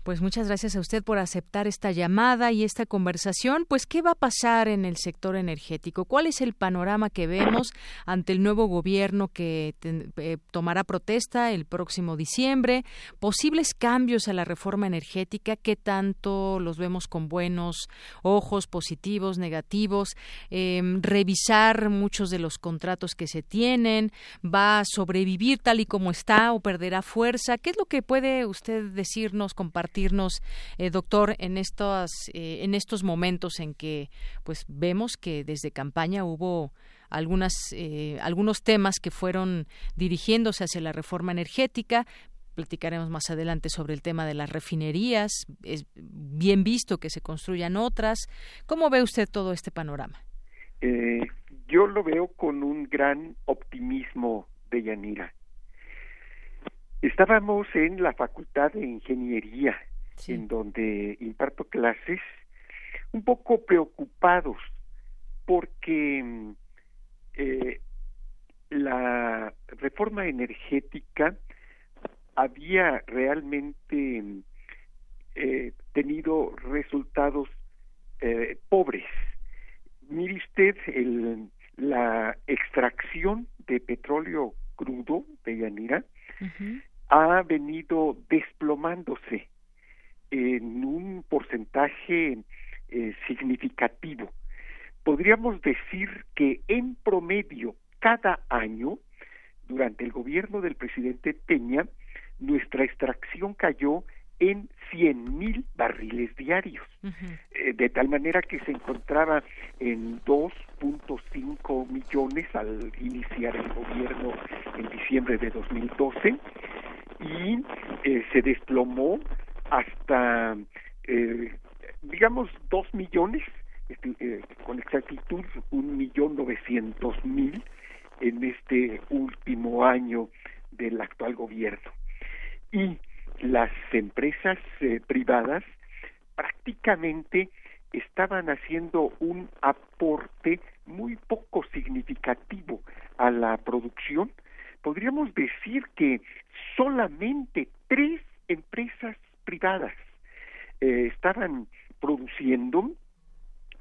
Pues muchas gracias a usted por aceptar esta llamada y esta conversación. Pues, ¿qué va a pasar en el sector energético? ¿Cuál es el panorama que vemos ante el nuevo gobierno que eh, tomará protesta el próximo diciembre? ¿Posibles cambios a la reforma energética? ¿Qué tanto los vemos con buenos ojos, positivos, negativos? Em, revisar muchos de los contratos que se tienen. ¿Va a sobrevivir tal y como está o perderá fuerza? ¿Qué es lo que puede usted decirnos? compartirnos, eh, doctor, en estos, eh, en estos momentos en que pues vemos que desde campaña hubo algunas, eh, algunos temas que fueron dirigiéndose hacia la reforma energética, platicaremos más adelante sobre el tema de las refinerías. Es bien visto que se construyan otras. ¿Cómo ve usted todo este panorama? yo lo veo con un gran optimismo de Yanira. Estábamos en la Facultad de Ingeniería, en donde imparto clases, un poco preocupados porque mm, eh, la reforma energética había realmente mm, eh, tenido resultados eh, pobres. Mire usted el, la extracción de petróleo crudo de Yanira ha venido desplomándose en un porcentaje eh, significativo. Podríamos decir que en promedio cada año, durante el gobierno del presidente Peña, nuestra extracción cayó en cien mil barriles diarios, eh, de tal manera que se encontraba en 2.5 millones al iniciar el gobierno en diciembre de 2012 y eh, se desplomó hasta, eh, digamos, dos millones, este, eh, con exactitud un millón novecientos mil en este último año del actual gobierno. Y las empresas privadas prácticamente estaban haciendo un aporte muy poco significativo a la producción. Podríamos decir que solamente tres empresas privadas eh, estaban produciendo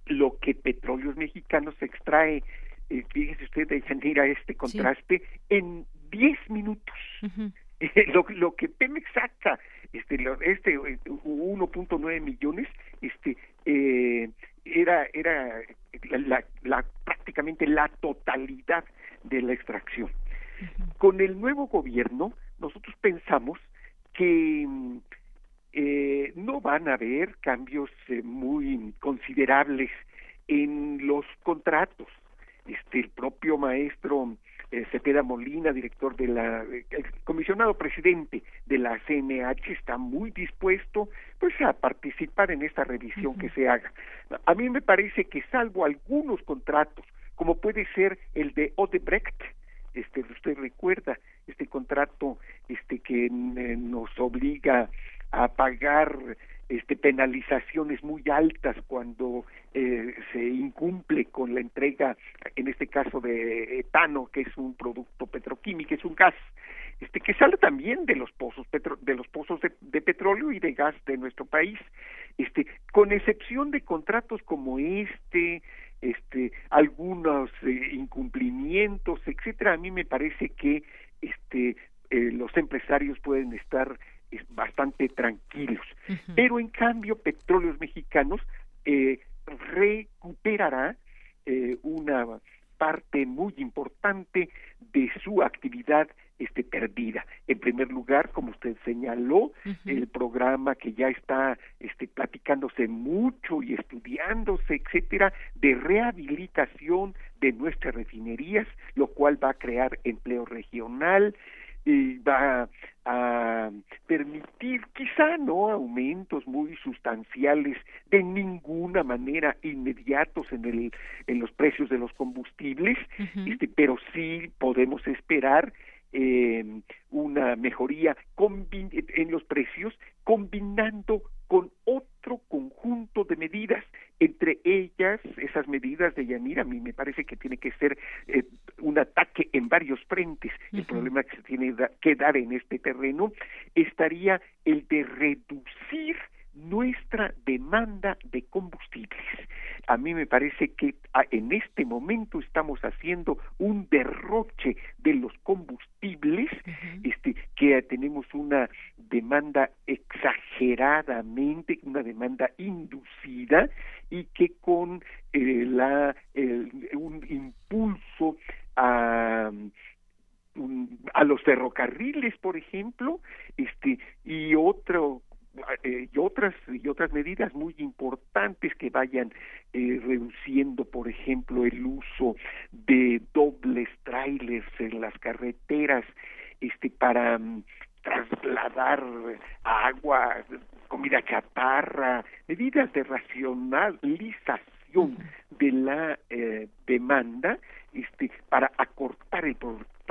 lo que Petróleos Mexicanos extrae, eh, fíjese usted, de a este contraste, en 10 minutos. lo, lo, que Pemex saca, este, este 1.9 eh, millones, este, eh, era, era la, la, prácticamente la totalidad de la extracción. Con el nuevo gobierno, nosotros pensamos que eh, no van a haber cambios eh, muy considerables en los contratos. Este, el propio maestro eh, Cepeda Molina, director de la, el comisionado presidente de la CNH, está muy dispuesto pues a participar en esta revisión que se haga. A mí me parece que salvo algunos contratos, como puede ser el de Odebrecht, este usted recuerda este contrato este que eh, nos obliga a pagar este penalizaciones muy altas cuando eh, se incumple con la entrega en este caso de etano que es un producto petroquímico es un gas este que sale también de los pozos de los pozos de, petróleo y de gas de nuestro país. Este con excepción de contratos como este este algunos eh, incumplimientos etcétera a mí me parece que este eh, los empresarios pueden estar bastante tranquilos. Pero en cambio petróleos mexicanos eh, recuperará una parte muy importante de su actividad este, perdida. En primer lugar, como usted señaló, el programa que ya está este, platicándose mucho y estudiándose, etcétera, de rehabilitación de nuestras refinerías, lo cual va a crear empleo regional, y va a permitir quizá no aumentos muy sustanciales de ninguna manera inmediatos en el en los precios de los combustibles. Este pero sí podemos esperar eh, una mejoría en los precios combinando con otro conjunto de medidas entre ellas esas medidas de Yanira a mí me parece que tiene que ser eh, un ataque en varios frentes el problema que se tiene que dar en este terreno estaría el de reducir nuestra demanda de combustibles. A mí me parece que en este momento estamos haciendo un derroche de los combustibles, este, que tenemos una demanda exageradamente, una demanda inducida y que con eh, la un impulso a a los ferrocarriles, por ejemplo, este y otro y otras y otras medidas muy importantes que vayan eh, reduciendo por ejemplo el uso de dobles trailers en las carreteras este para mm, trasladar agua comida chatarra medidas de racionalización de la eh, demanda este para acortar el,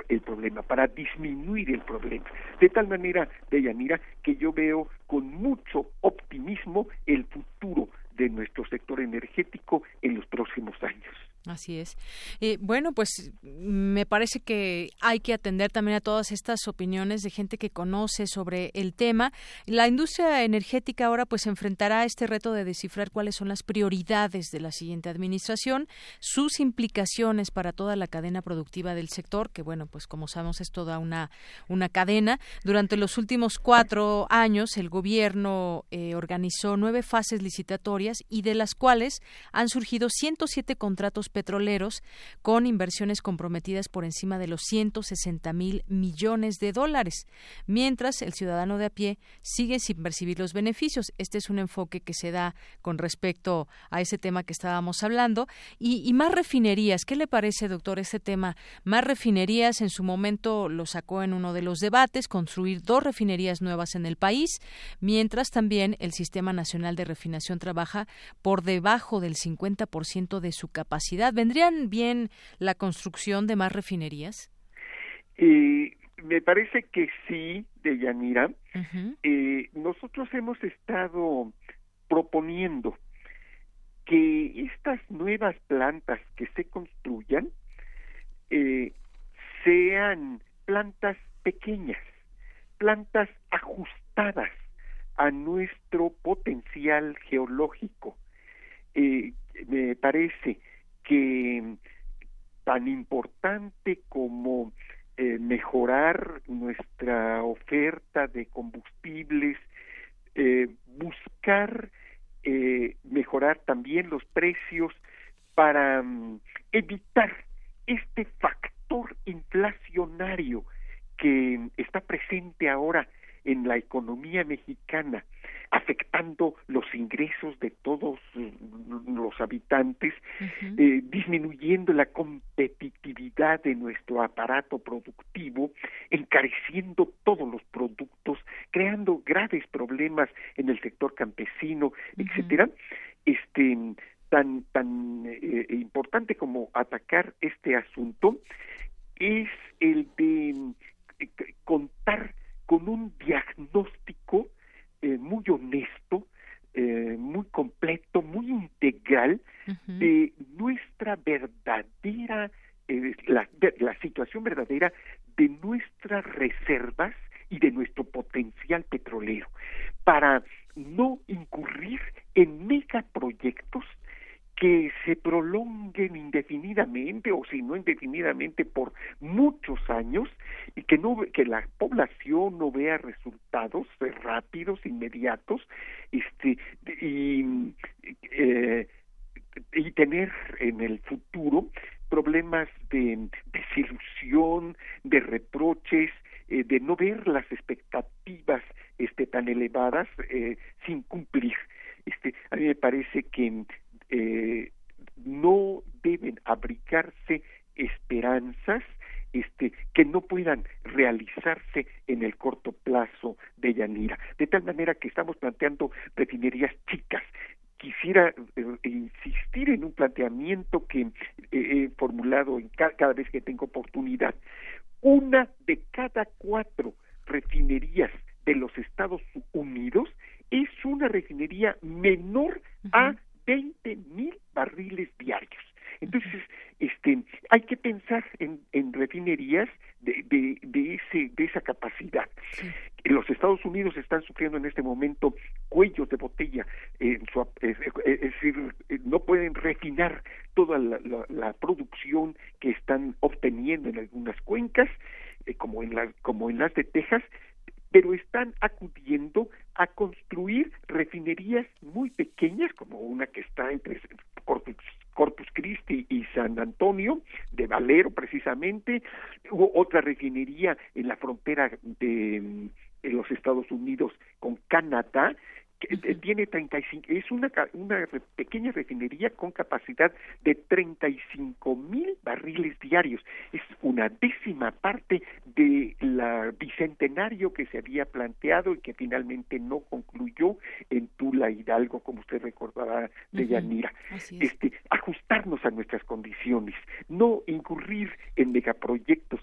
el problema, para disminuir el problema. De tal manera, Deyanira, que yo veo con mucho optimismo el futuro de nuestro sector energético en los próximos años. Así es. Eh, bueno, pues me parece que hay que atender también a todas estas opiniones de gente que conoce sobre el tema. La industria energética ahora pues enfrentará este reto de descifrar cuáles son las prioridades de la siguiente administración, sus implicaciones para toda la cadena productiva del sector, que bueno, pues como sabemos es toda una, una cadena. Durante los últimos cuatro años el gobierno eh, organizó nueve fases licitatorias y de las cuales han surgido 107 contratos petroleros con inversiones comprometidas por encima de los 160 mil millones de dólares, mientras el ciudadano de a pie sigue sin percibir los beneficios. Este es un enfoque que se da con respecto a ese tema que estábamos hablando. Y, más refinerías, ¿qué le parece, doctor, ese tema? Más refinerías, en su momento lo sacó en uno de los debates, construir dos refinerías nuevas en el país, mientras también el Sistema Nacional de Refinación trabaja por debajo del 50% de su capacidad ¿Vendrían bien la construcción de más refinerías? Eh, me parece que sí, de Yanira. Eh, nosotros hemos estado proponiendo que estas nuevas plantas que se construyan eh, sean plantas pequeñas, plantas ajustadas a nuestro potencial geológico. me parece que tan importante como eh, mejorar nuestra oferta de combustibles, eh, buscar eh, mejorar también los precios para mm, evitar este factor inflacionario que está presente ahora en la economía mexicana afectando los ingresos de todos los habitantes, eh, disminuyendo la competitividad de nuestro aparato productivo, encareciendo todos los productos, creando graves problemas en el sector campesino, etcétera. Este tan tan eh, importante como atacar este asunto es el de eh, contar con un diagnóstico eh, muy honesto, eh, muy completo, muy integral de nuestra verdadera, eh, la, la situación verdadera de nuestras reservas y de nuestro potencial petrolero, para no incurrir en megaproyectos que se prolongan indefinidamente o si no indefinidamente por muchos años y que no que la población no vea resultados rápidos inmediatos este y eh, y tener en el futuro problemas de desilusión, de reproches, eh, de no ver las expectativas este, tan elevadas eh, sin cumplir. Este, a mí me parece que eh, no deben abrigarse esperanzas este, que no puedan realizarse en el corto plazo de Yanira. De tal manera que estamos planteando refinerías chicas, quisiera eh, insistir en un planteamiento que he formulado en cada vez que tengo oportunidad. Una de cada cuatro refinerías de los Estados Unidos es una refinería menor a 20 mil barriles diarios. Entonces, este, hay que pensar en, en refinerías de, de, de, ese, de esa capacidad. Los Estados Unidos están sufriendo en este momento cuellos de botella, en su, es, decir, no pueden refinar toda la, la, la, producción que están obteniendo en algunas cuencas, eh, como, en la, como en las de Texas, pero están acudiendo a construir refinerías muy pequeñas, como una que está entre Corpus, Corpus Christi y San Antonio, de Valero precisamente, hubo otra refinería en la frontera de, de los Estados Unidos con Canadá, que tiene 35, es una, una pequeña refinería con capacidad de 35 mil barriles diarios. Es una décima parte de la bicentenario que se había planteado y que finalmente no concluyó en Tula Hidalgo, como usted recordará de Yanira. Este, ajustarnos a nuestras condiciones, no incurrir en megaproyectos,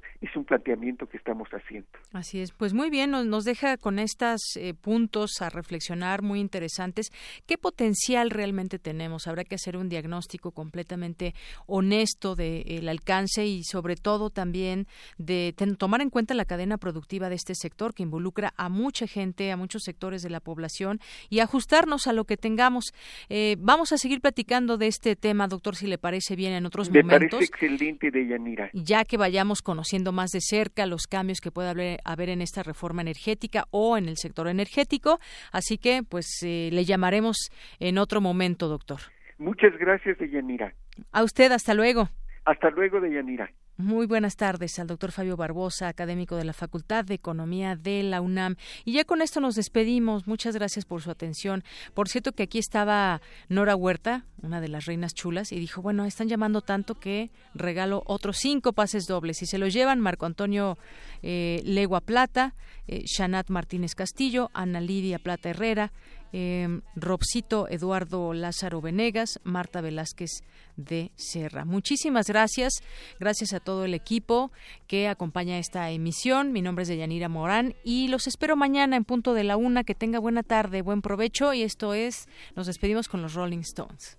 planteamiento que estamos haciendo. Así es, pues muy bien, nos, nos deja con estos eh, puntos a reflexionar muy interesantes. ¿Qué potencial realmente tenemos? Habrá que hacer un diagnóstico completamente honesto del alcance y sobre todo también de tomar en cuenta la cadena productiva de este sector que involucra a mucha gente, a muchos sectores de la población y ajustarnos a lo que tengamos. Eh, vamos a seguir platicando de este tema, doctor, si le parece bien en otros Me momentos. Parece excelente, Deyanira. Ya que vayamos conociendo más de cerca los cambios que puede haber, haber en esta reforma energética o en el sector energético. Así que, pues, eh, le llamaremos en otro momento, doctor. Muchas gracias, Deyanira. A usted, hasta luego. Hasta luego, Deyanira. Muy buenas tardes al doctor Fabio Barbosa, académico de la Facultad de Economía de la UNAM. Y ya con esto nos despedimos. Muchas gracias por su atención. Por cierto que aquí estaba Nora Huerta, una de las reinas chulas, y dijo, bueno, están llamando tanto que regalo otros cinco pases dobles. Y se los llevan Marco Antonio eh, Legua Plata, eh, Shanat Martínez Castillo, Ana Lidia Plata Herrera, eh, Robcito Eduardo Lázaro Venegas, Marta Velázquez de Serra. Muchísimas gracias. Gracias a todo el equipo que acompaña esta emisión. Mi nombre es Deyanira Morán y los espero mañana en punto de la una. Que tenga buena tarde, buen provecho. Y esto es, nos despedimos con los Rolling Stones.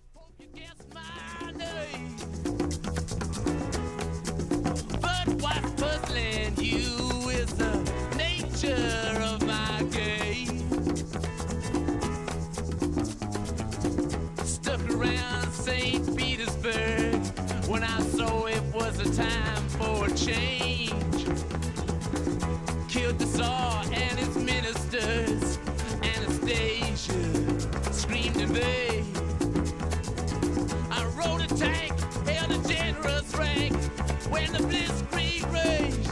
Time for a change. Killed the Tsar and his ministers. Anastasia screamed in vain. I rode a tank, held a generous rank when the blitzkrieg raged